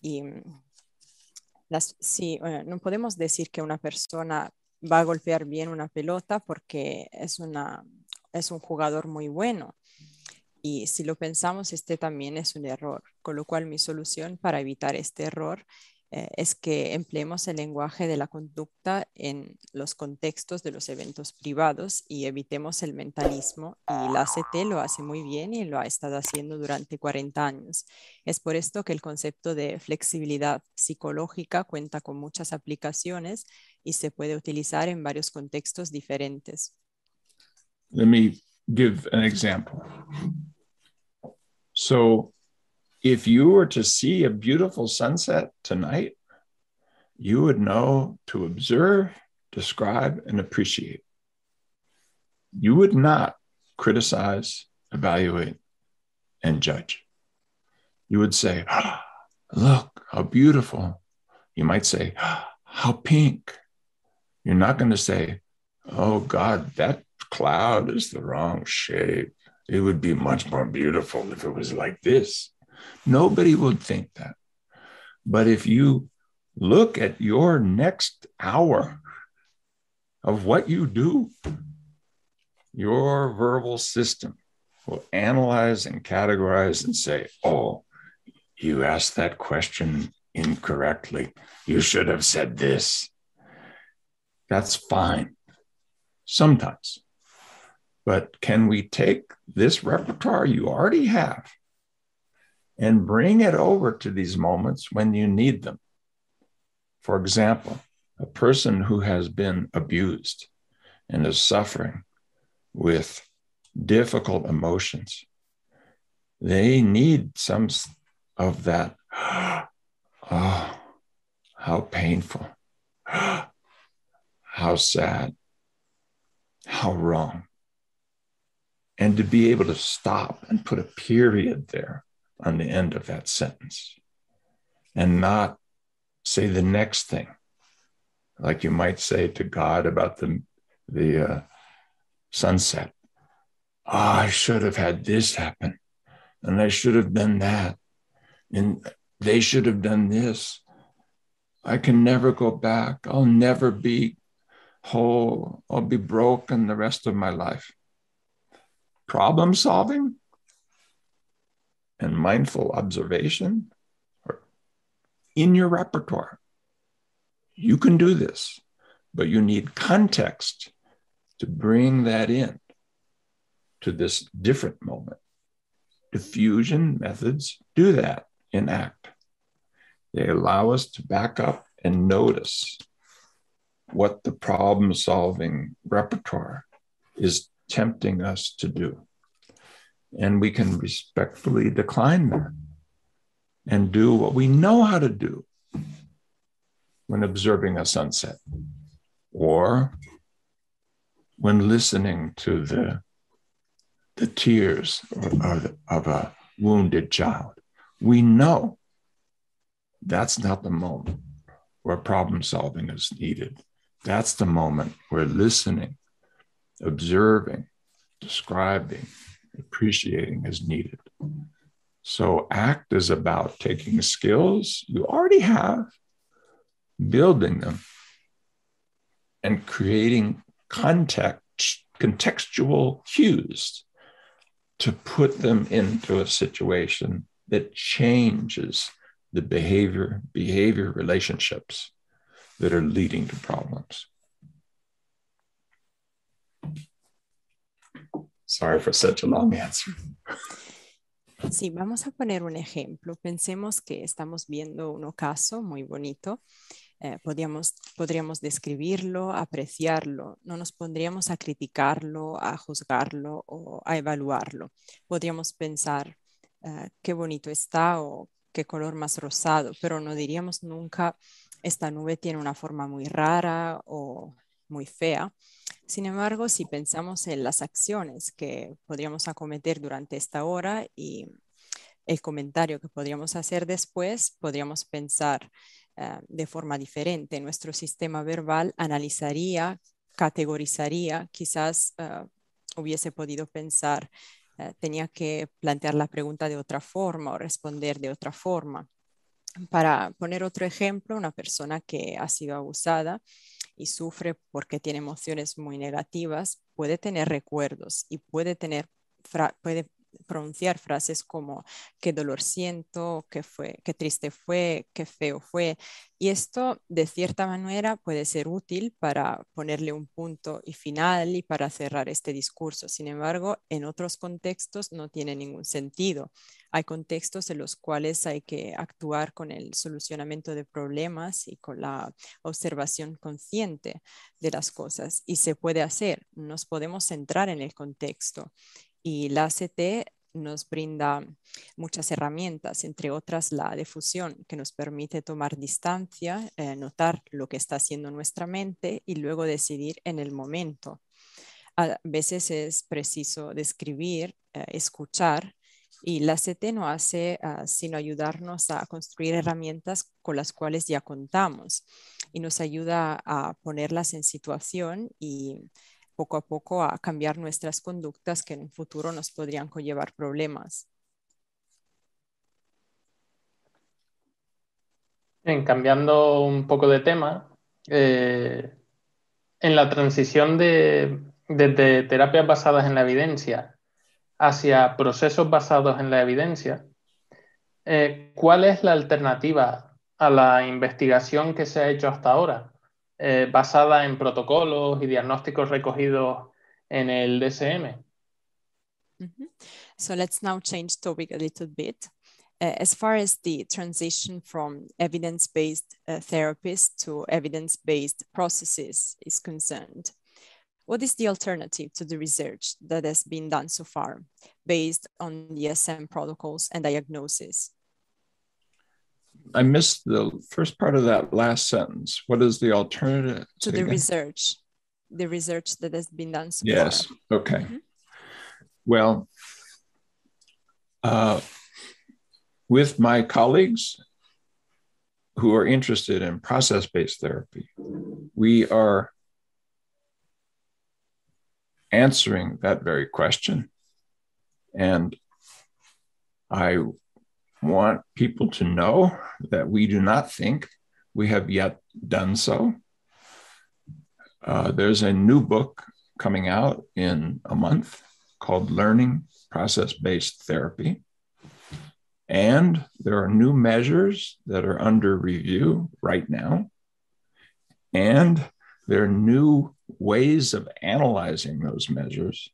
S4: Y mm, las, si, no podemos decir que una persona va a golpear bien una pelota porque es, una, es un jugador muy bueno. Y si lo pensamos, este también es un error. Con lo cual mi solución para evitar este error eh, es que empleemos el lenguaje de la conducta en los contextos de los eventos privados y evitemos el mentalismo. Y la ACT lo hace muy bien y lo ha estado haciendo durante 40 años. Es por esto que el concepto de flexibilidad psicológica cuenta con muchas aplicaciones y se puede utilizar en varios contextos diferentes.
S5: Let me give an example. So, if you were to see a beautiful sunset tonight, you would know to observe, describe, and appreciate. You would not criticize, evaluate, and judge. You would say, <gasps> Look, how beautiful. You might say, <gasps> How pink. You're not going to say, Oh, God, that cloud is the wrong shape. It would be much more beautiful if it was like this. Nobody would think that. But if you look at your next hour of what you do, your verbal system will analyze and categorize and say, oh, you asked that question incorrectly. You should have said this. That's fine sometimes. But can we take this repertoire you already have and bring it over to these moments when you need them. For example, a person who has been abused and is suffering with difficult emotions, they need some of that. <gasps> Oh, how painful. <gasps> How sad. How wrong. And to be able to stop and put a period there on the end of that sentence and not say the next thing. Like you might say to god about the the uh, sunset. Oh, i should have had this happen and i should have done that and they should have done this. I can never go back. I'll never be whole, I'll be broken the rest of my life. Problem solving and mindful observation are in your repertoire. You can do this, but you need context to bring that in to this different moment. Defusion methods do that in ACT. They allow us to back up and notice what the problem solving repertoire is tempting us to do. And we can respectfully decline that and do what we know how to do when observing a sunset or when listening to the, the tears of, of a wounded child. We know that's not the moment where problem solving is needed. That's the moment where listening, observing, describing, appreciating is needed. So, ACT is about taking skills you already have, building them, and creating context, contextual cues to put them into a situation that changes the behavior behavior relationships that are leading to problems. Sorry for such a long answer.
S4: Sí, vamos a poner un ejemplo. Pensemos que estamos viendo un ocaso muy bonito. Eh, podríamos, describirlo, apreciarlo. No nos pondríamos a criticarlo, a juzgarlo o a evaluarlo. Podríamos pensar eh, qué bonito está o qué color más rosado, pero no diríamos nunca esta nube tiene una forma muy rara o muy fea. Sin embargo, si pensamos en las acciones que podríamos acometer durante esta hora y el comentario que podríamos hacer después, podríamos pensar eh, de forma diferente. Nuestro sistema verbal analizaría, categorizaría, quizás eh, hubiese podido pensar eh, tenía que plantear la pregunta de otra forma o responder de otra forma. Para poner otro ejemplo, una persona que ha sido abusada y sufre porque tiene emociones muy negativas, puede tener recuerdos y puede tener puede pronunciar frases como qué dolor siento, qué, fue, qué triste fue, qué feo fue. Y esto de cierta manera puede ser útil para ponerle un punto y final y para cerrar este discurso. Sin embargo, en otros contextos no tiene ningún sentido. Hay contextos en los cuales hay que actuar con el solucionamiento de problemas y con la observación consciente de las cosas. Y se puede hacer, nos podemos centrar en el contexto y la ACT nos brinda muchas herramientas, entre otras la difusión, que nos permite tomar distancia, eh, notar lo que está haciendo nuestra mente y luego decidir en el momento. A veces es preciso describir, eh, escuchar, y la ACT no hace ah, sino ayudarnos a construir herramientas con las cuales ya contamos y nos ayuda a ponerlas en situación y poco a poco a cambiar nuestras conductas que en un futuro nos podrían conllevar problemas.
S7: En cambiando un poco de tema, eh, en la transición de, desde terapias basadas en la evidencia hacia procesos basados en la evidencia, eh, ¿cuál es la alternativa a la investigación que se ha hecho hasta ahora? Eh, basada en protocolos y diagnósticos recogidos en el DSM.
S4: Mm -hmm. So let's now change topic a little bit. Uh, as far as the transition from evidence-based uh, therapies to evidence-based processes is concerned, what is the alternative to the research that has been done so far based on the SM protocols and diagnosis?
S5: I missed the first part of that last sentence. What is the alternative?
S4: To the again? research, the research that has been done so
S5: yes.
S4: Far.
S5: Okay. Mm-hmm. Well, uh, with my colleagues who are interested in process based therapy, we are answering that very question. And I want people to know that we do not think we have yet done so. Uh, there's a new book coming out in a month called Learning Process Based Therapy. And there are new measures that are under review right now. And there are new ways of analyzing those measures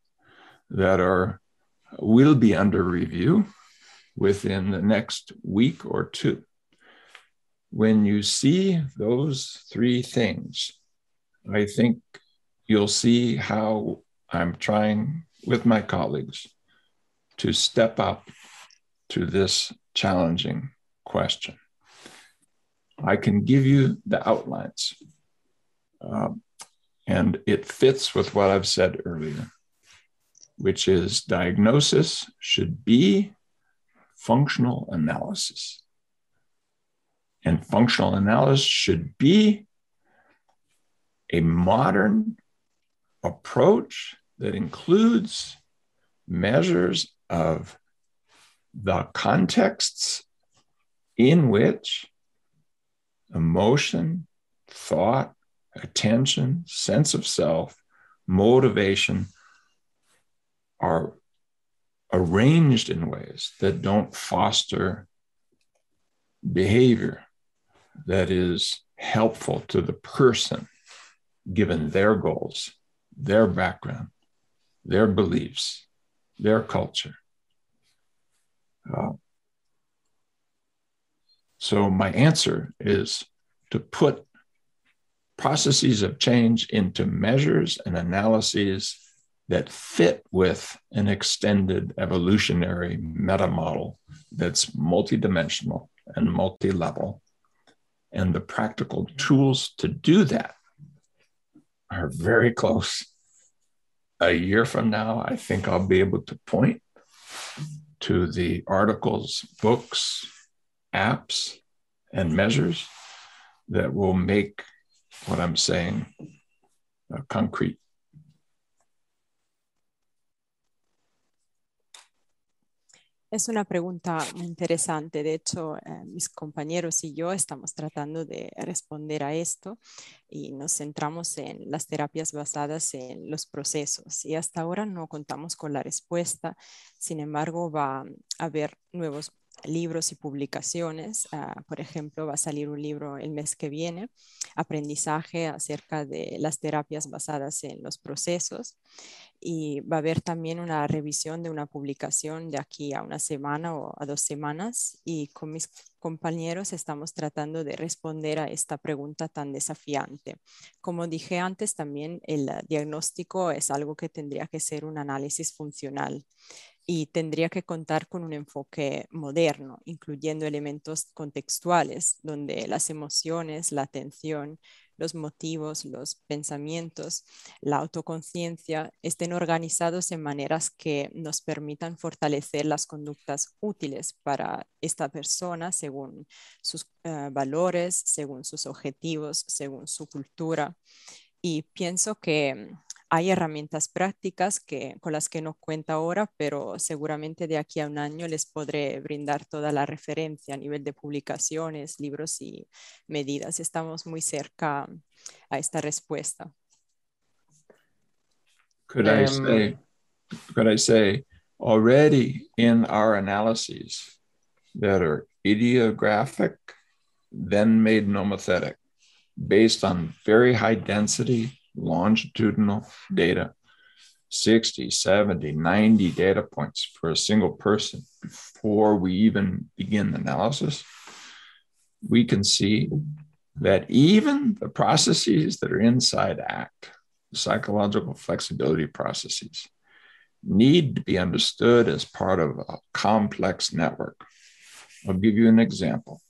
S5: that are will be under review within the next week or two. When you see those three things, I think you'll see how I'm trying with my colleagues to step up to this challenging question. I can give you the outlines, um, and it fits with what I've said earlier, which is diagnosis should be functional analysis. And functional analysis should be a modern approach that includes measures of the contexts in which emotion, thought, attention, sense of self, motivation are arranged in ways that don't foster behavior that is helpful to the person given their goals, their background, their beliefs, their culture. Uh, so, my answer is to put processes of change into measures and analyses that fit with an extended evolutionary meta model that's multidimensional and multi level. And the practical tools to do that are very close. A year from now, I think I'll be able to point to the articles, books, apps, and measures that will make what I'm saying concrete.
S4: Es una pregunta interesante. De hecho, eh, mis compañeros y yo estamos tratando de responder a esto y nos centramos en las terapias basadas en los procesos. Y hasta ahora no contamos con la respuesta. Sin embargo, va a haber nuevos libros y publicaciones. Ah, por ejemplo, va a salir un libro el mes que viene, aprendizaje acerca de las terapias basadas en los procesos. Y va a haber también una revisión de una publicación de aquí a una semana o a dos semanas. Y con mis compañeros estamos tratando de responder a esta pregunta tan desafiante. Como dije antes, también el diagnóstico es algo que tendría que ser un análisis funcional y tendría que contar con un enfoque moderno, incluyendo elementos contextuales, donde las emociones, la atención, los motivos, los pensamientos, la autoconciencia estén organizados en maneras que nos permitan fortalecer las conductas útiles para esta persona según sus eh, valores, según sus objetivos, según su cultura. Y pienso que hay herramientas prácticas que, con las que no cuenta ahora, pero seguramente de aquí a un año les podré brindar toda la referencia a nivel de publicaciones, libros y medidas. Estamos muy cerca a esta respuesta.
S5: Could I um, say, could I say, already in our analyses that are idiographic, then made nomothetic, based on very high density longitudinal data 60, 70, 90 data points for a single person before we even begin the analysis, we can see that even the processes that are inside ACT, psychological flexibility processes, need to be understood as part of a complex network. I'll give you an example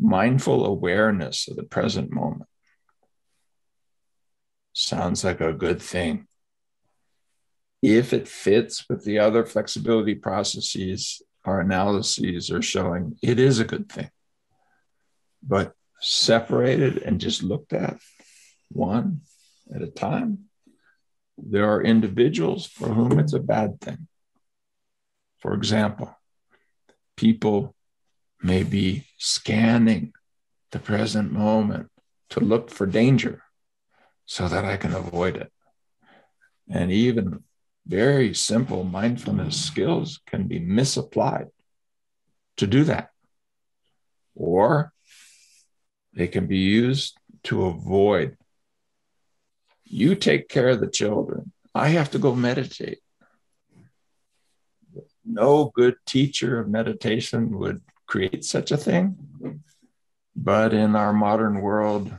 S5: mindful awareness of the present moment sounds like a good thing. If it fits with the other flexibility processes, our analyses are showing it is a good thing. But separated and just looked at one at a time, there are individuals for whom it's a bad thing. For example, people may be scanning the present moment to look for danger so that I can avoid it. And even very simple mindfulness skills can be misapplied to do that. Or they can be used to avoid. You take care of the children. I have to go meditate. No good teacher of meditation would create such a thing. But in our modern world,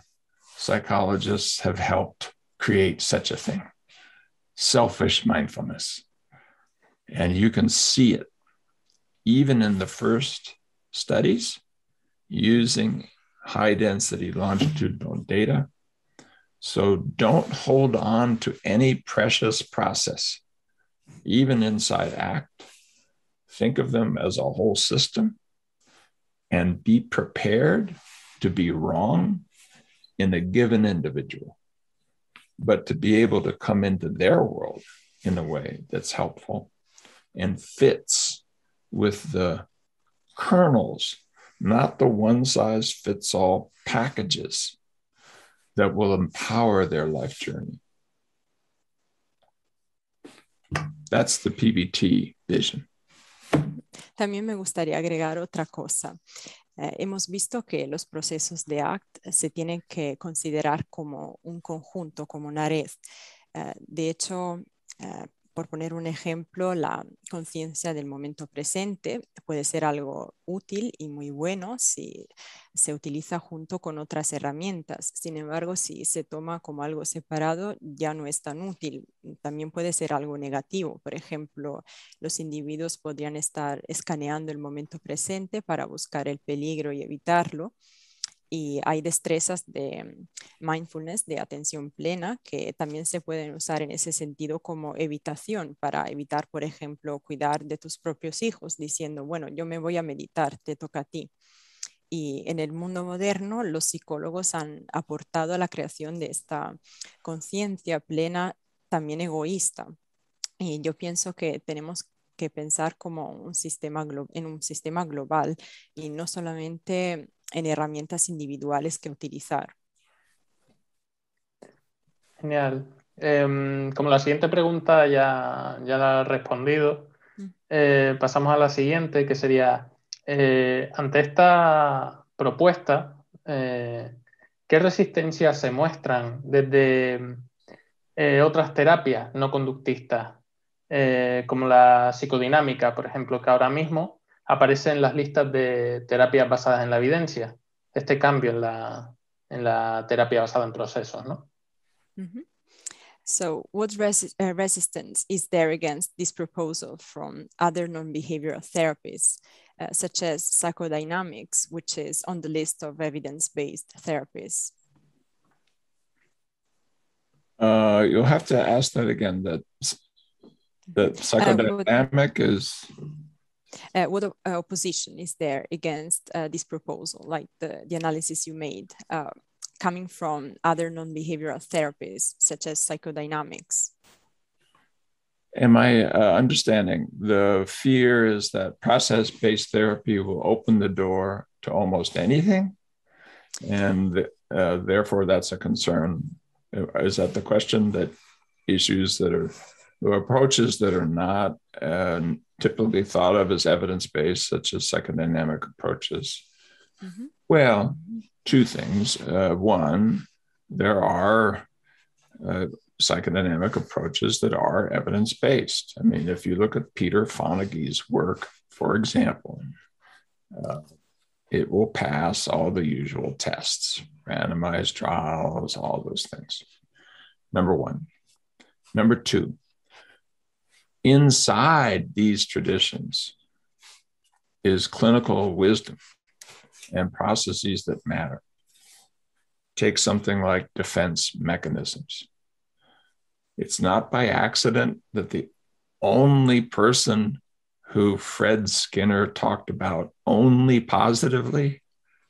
S5: psychologists have helped create such a thing selfish mindfulness. And you can see it even in the first studies using high density longitudinal data. So don't hold on to any precious process, even inside ACT. Think of them as a whole system and be prepared to be wrong in a given individual, but to be able to come into their world in a way that's helpful and fits with the kernels, not the one size fits all packages that will empower their life journey. That's the PBT vision.
S4: También me gustaría agregar otra cosa. Eh, hemos visto que los procesos de ACT se tienen que considerar como un conjunto, como una red. Eh, de hecho, eh, por poner un ejemplo, la conciencia del momento presente puede ser algo útil y muy bueno si se utiliza junto con otras herramientas. Sin embargo, si se toma como algo separado, ya no es tan útil. También puede ser algo negativo. Por ejemplo, los individuos podrían estar escaneando el momento presente para buscar el peligro y evitarlo y hay destrezas de mindfulness, de atención plena, que también se pueden usar en ese sentido como evitación para evitar, por ejemplo, cuidar de tus propios hijos, diciendo, bueno, yo me voy a meditar, te toca a ti. Y en el mundo moderno, los psicólogos han aportado a la creación de esta conciencia plena, también egoísta. Y yo pienso que tenemos que pensar como un sistema en un sistema global y no solamente en herramientas individuales que utilizar.
S7: Genial. Em, como la siguiente pregunta ya, ya la he respondido, mm. eh, pasamos a la siguiente, que sería, eh, ante esta propuesta, eh, ¿qué resistencias se muestran desde otras terapias no conductistas, como la psicodinámica, por ejemplo, que ahora mismo aparece en las listas de terapias basadas en la evidencia, este cambio en la, en la terapia basada en procesos, ¿no?
S4: Mm -hmm. So, what resi uh, resistance is there against this proposal from other non-behavioral therapies, uh, such as psychodynamics, which is on the list of evidence-based therapies?
S5: Uh, you'll have to ask that again. That the uh, psychodynamic is
S4: uh, what uh, opposition is there against uh, this proposal, like the, the analysis you made, uh, coming from other non-behavioral therapies, such as psychodynamics?
S5: Am I uh, understanding? The fear is that process-based therapy will open the door to almost anything, and uh, therefore that's a concern. Is that the question that issues that are the approaches that are not uh, typically thought of as evidence based, such as psychodynamic approaches? Mm-hmm. Well, two things. Uh, one, there are uh, psychodynamic approaches that are evidence based. I mean, if you look at Peter Fonagy's work, for example, uh, it will pass all the usual tests, randomized trials, all those things. Number one. Number two, inside these traditions is clinical wisdom and processes that matter. Take something like defense mechanisms. It's not by accident that the only person who Fred Skinner talked about only positively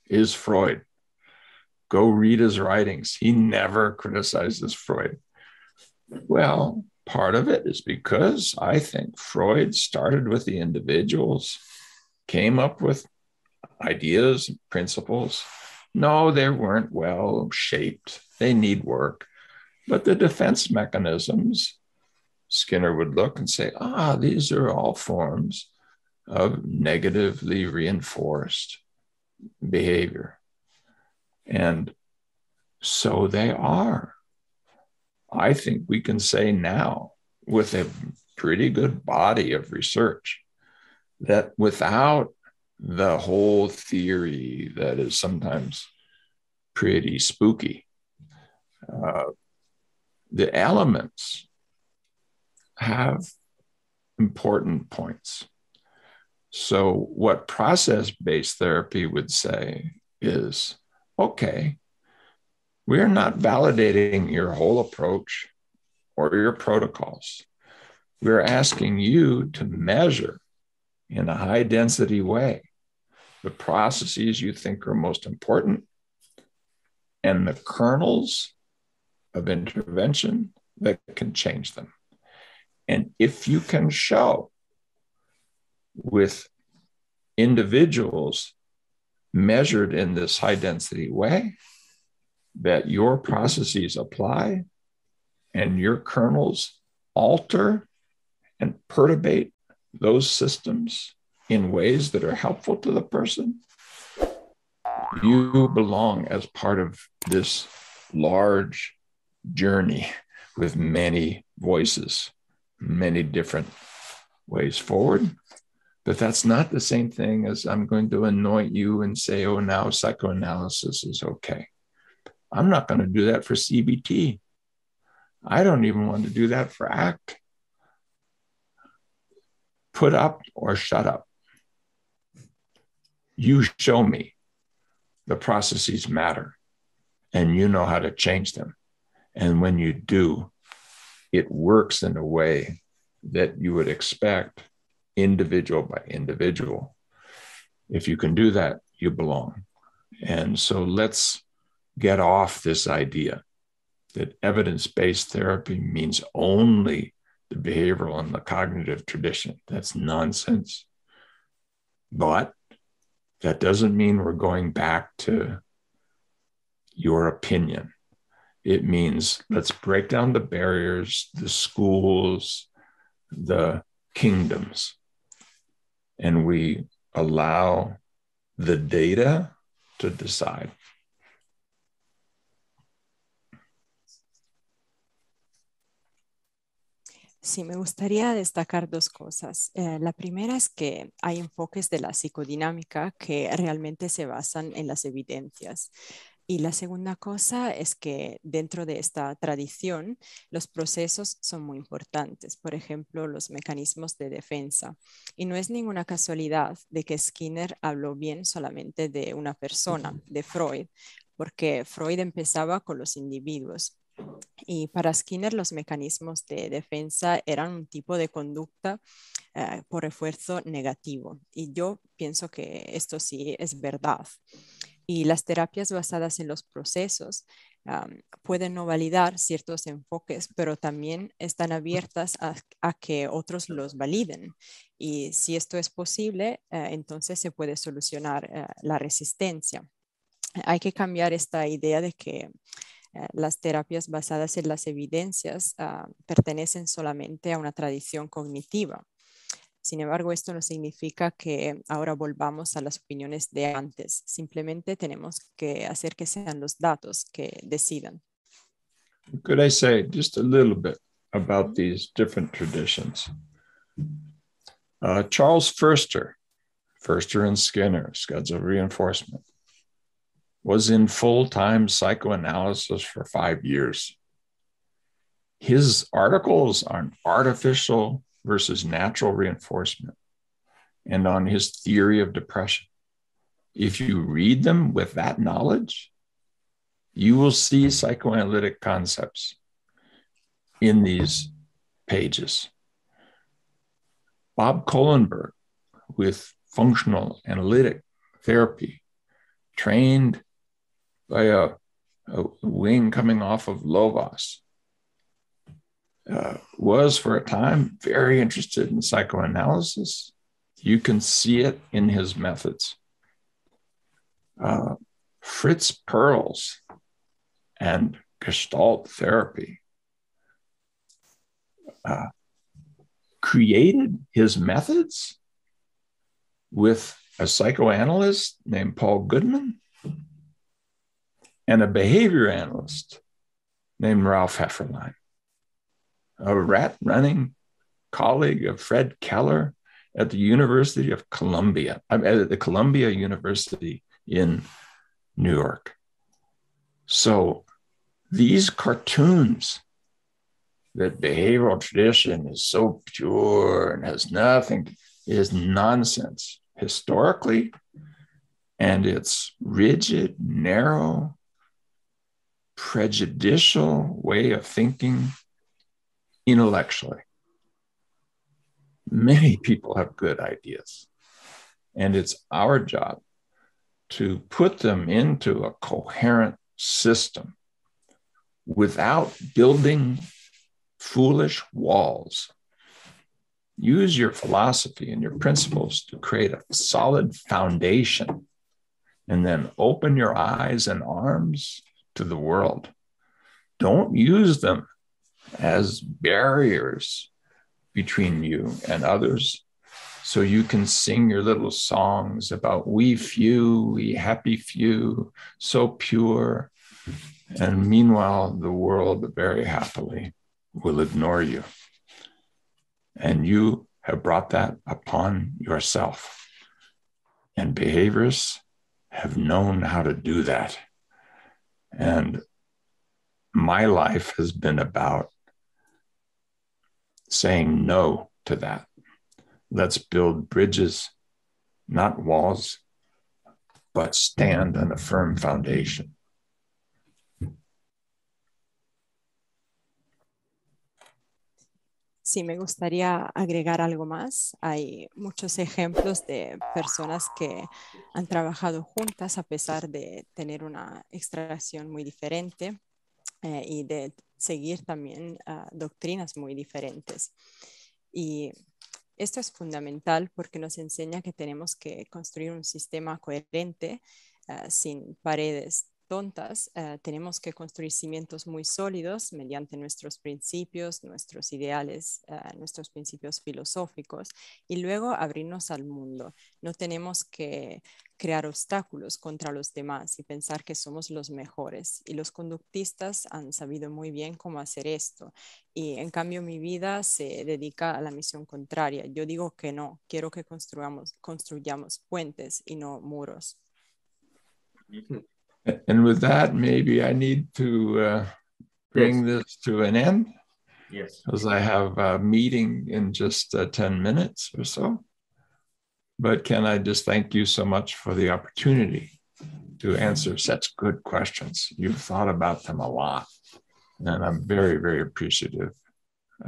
S5: is Freud. Go read his writings. He never criticizes Freud. Well, part of it is because I think Freud started with the individuals, came up with ideas, and principles. No, they weren't well shaped. They need work. But the defense mechanisms, Skinner would look and say, ah, these are all forms of negatively reinforced behavior. And so they are. I think we can say now, with a pretty good body of research, that without the whole theory that is sometimes pretty spooky, uh, the elements have important points. So, what process based therapy would say is okay, we're not validating your whole approach or your protocols. We're asking you to measure in a high density way the processes you think are most important and the kernels of intervention that can change them. And if you can show with individuals measured in this high density way that your processes apply and your kernels alter and perturbate those systems in ways that are helpful to the person, you belong as part of this large journey with many voices, many different ways forward. But that's not the same thing as I'm going to anoint you and say, oh, now psychoanalysis is okay. I'm not going to do that for CBT. I don't even want to do that for ACT. Put up or shut up. You show me the processes matter and you know how to change them. And when you do, it works in a way that you would expect individual by individual. If you can do that, you belong. And so let's get off this idea that evidence based therapy means only the behavioral and the cognitive tradition. That's nonsense. But that doesn't mean we're going back to your opinion. It means let's break down the barriers, the schools, the kingdoms, and we allow the data to decide.
S4: Sí, me gustaría destacar dos cosas. Eh, la primera es que hay enfoques de la psicodinámica que realmente se basan en las evidencias. Y la segunda cosa es que dentro de esta tradición los procesos son muy importantes, por ejemplo, los mecanismos de defensa. Y no es ninguna casualidad de que Skinner habló bien solamente de una persona, de Freud, porque Freud empezaba con los individuos y para Skinner los mecanismos de defensa eran un tipo de conducta eh, por refuerzo negativo. Y yo pienso que esto sí es verdad. Y las terapias basadas en los procesos pueden no validar ciertos enfoques, pero también están abiertas a, que otros los validen. Y si esto es posible, eh, entonces se puede solucionar eh, la resistencia. Hay que cambiar esta idea de que las terapias basadas en las evidencias ah, pertenecen solamente a una tradición cognitiva. Sin embargo, esto no significa que ahora volvamos a las opiniones de antes. Simplemente tenemos que hacer que sean los datos que decidan.
S5: Could I say just a little bit about these different traditions? Uh, Charles Furster, Furster and Skinner, schedule reinforcement. Was in full time psychoanalysis for five years. His articles on artificial versus natural reinforcement and on his theory of depression. If you read them with that knowledge, you will see psychoanalytic concepts in these pages. Bob Kohlenberg, with functional analytic therapy, trained by a, a wing coming off of Lovaas. Uh, was for a time very interested in psychoanalysis. You can see it in his methods. Uh, Fritz Perls and Gestalt therapy, uh, created his methods with a psychoanalyst named Paul Goodman and a behavior analyst named Ralph Hefferline, a rat running colleague of Fred Keller at the University of Columbia, I'm at the Columbia University in New York. So these cartoons that behavioral tradition is so pure and has nothing is nonsense historically and it's rigid narrow prejudicial way of thinking intellectually many people have good ideas and it's our job to put them into a coherent system without building foolish walls. Use your philosophy and your principles to create a solid foundation and then open your eyes and arms to the world. Don't use them as barriers between you and others so you can sing your little songs about we few, we happy few, so pure. And meanwhile, the world very happily will ignore you. And you have brought that upon yourself. And behaviorists have known how to do that. And my life has been about saying no to that. Let's build bridges, not walls, but stand on a firm foundation.
S4: Sí, me gustaría agregar algo más. Hay muchos ejemplos de personas que han trabajado juntas a pesar de tener una extracción muy diferente eh, y de seguir también uh, doctrinas muy diferentes. Y esto es fundamental porque nos enseña que tenemos que construir un sistema coherente uh, sin paredes tontas, uh, tenemos que construir cimientos muy sólidos mediante nuestros principios, nuestros ideales, uh, nuestros principios filosóficos y luego abrirnos al mundo. No tenemos que crear obstáculos contra los demás y pensar que somos los mejores. Y los conductistas han sabido muy bien cómo hacer esto. Y en cambio mi vida se dedica a la misión contraria. Yo digo que no, quiero que construyamos, construyamos puentes y no muros.
S5: And with that, maybe I need to uh, bring yes. this to an end.
S3: Yes.
S5: Because I have a meeting in just uh, 10 minutes or so. But can I just thank you so much for the opportunity to answer such good questions? You've thought about them a lot. And I'm very, very appreciative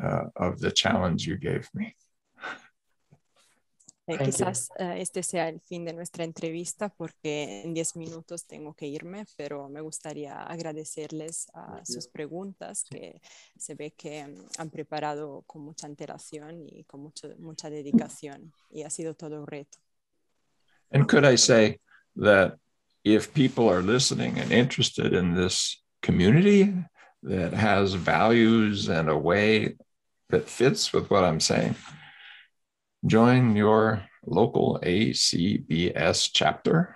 S5: uh, of the challenge you gave me.
S4: Eh, quizás uh, este sea el fin de nuestra entrevista porque en 10 minutos tengo que irme, pero me gustaría agradecerles a sus preguntas que se ve que um, han preparado con mucha antelación y con mucho, mucha dedicación y ha sido todo un reto.
S5: And could I say that if people are listening and interested in this community that has values and a way that fits with what I'm saying, join your local ACBS chapter.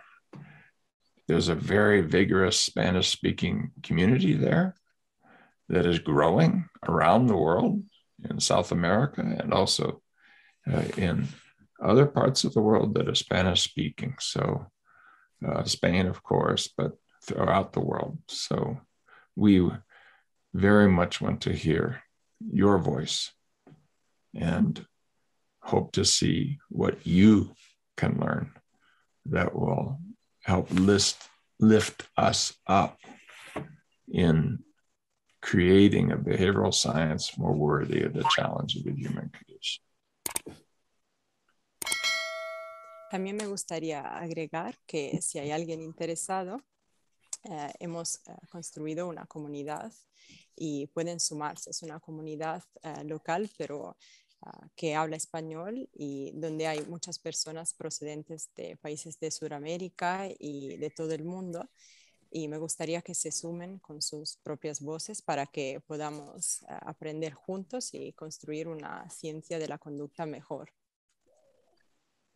S5: There's a very vigorous Spanish speaking community there that is growing around the world in South America and also uh, in other parts of the world that are Spanish speaking. So, uh, Spain, of course, but throughout the world. So, we very much want to hear your voice. And hope to see what you can learn that will help list, lift us up in creating a behavioral science more worthy of the challenge of the human condition.
S4: También me gustaría agregar que si hay alguien interesado, eh, hemos eh, construido una comunidad y pueden sumarse. Es una comunidad eh, local, pero uh, que habla español y donde hay muchas personas procedentes de países de Sudamérica y de todo el mundo. y me gustaría que se sumen con sus propias voces para que podamos uh, aprender juntos y construir una ciencia de la conducta mejor.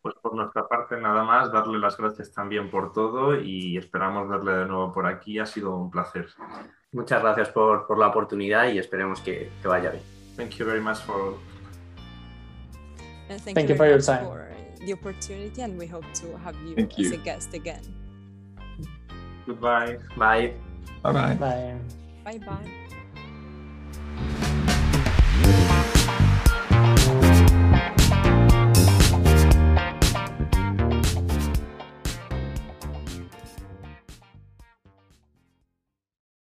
S3: Pues por nuestra parte nada más, darle las gracias también por todo y esperamos verle de nuevo por aquí. Ha sido un placer.
S6: Muchas gracias por, por la oportunidad y esperemos que, que, vaya bien.
S3: Thank you very much for.
S4: And thank,
S7: Thank
S4: you
S7: you for your time.
S4: for the opportunity, and we hope to have you
S5: Thank
S4: as
S5: you.
S4: a guest again.
S3: Goodbye.
S6: Bye.
S5: Bye bye.
S7: Bye.
S4: Bye bye.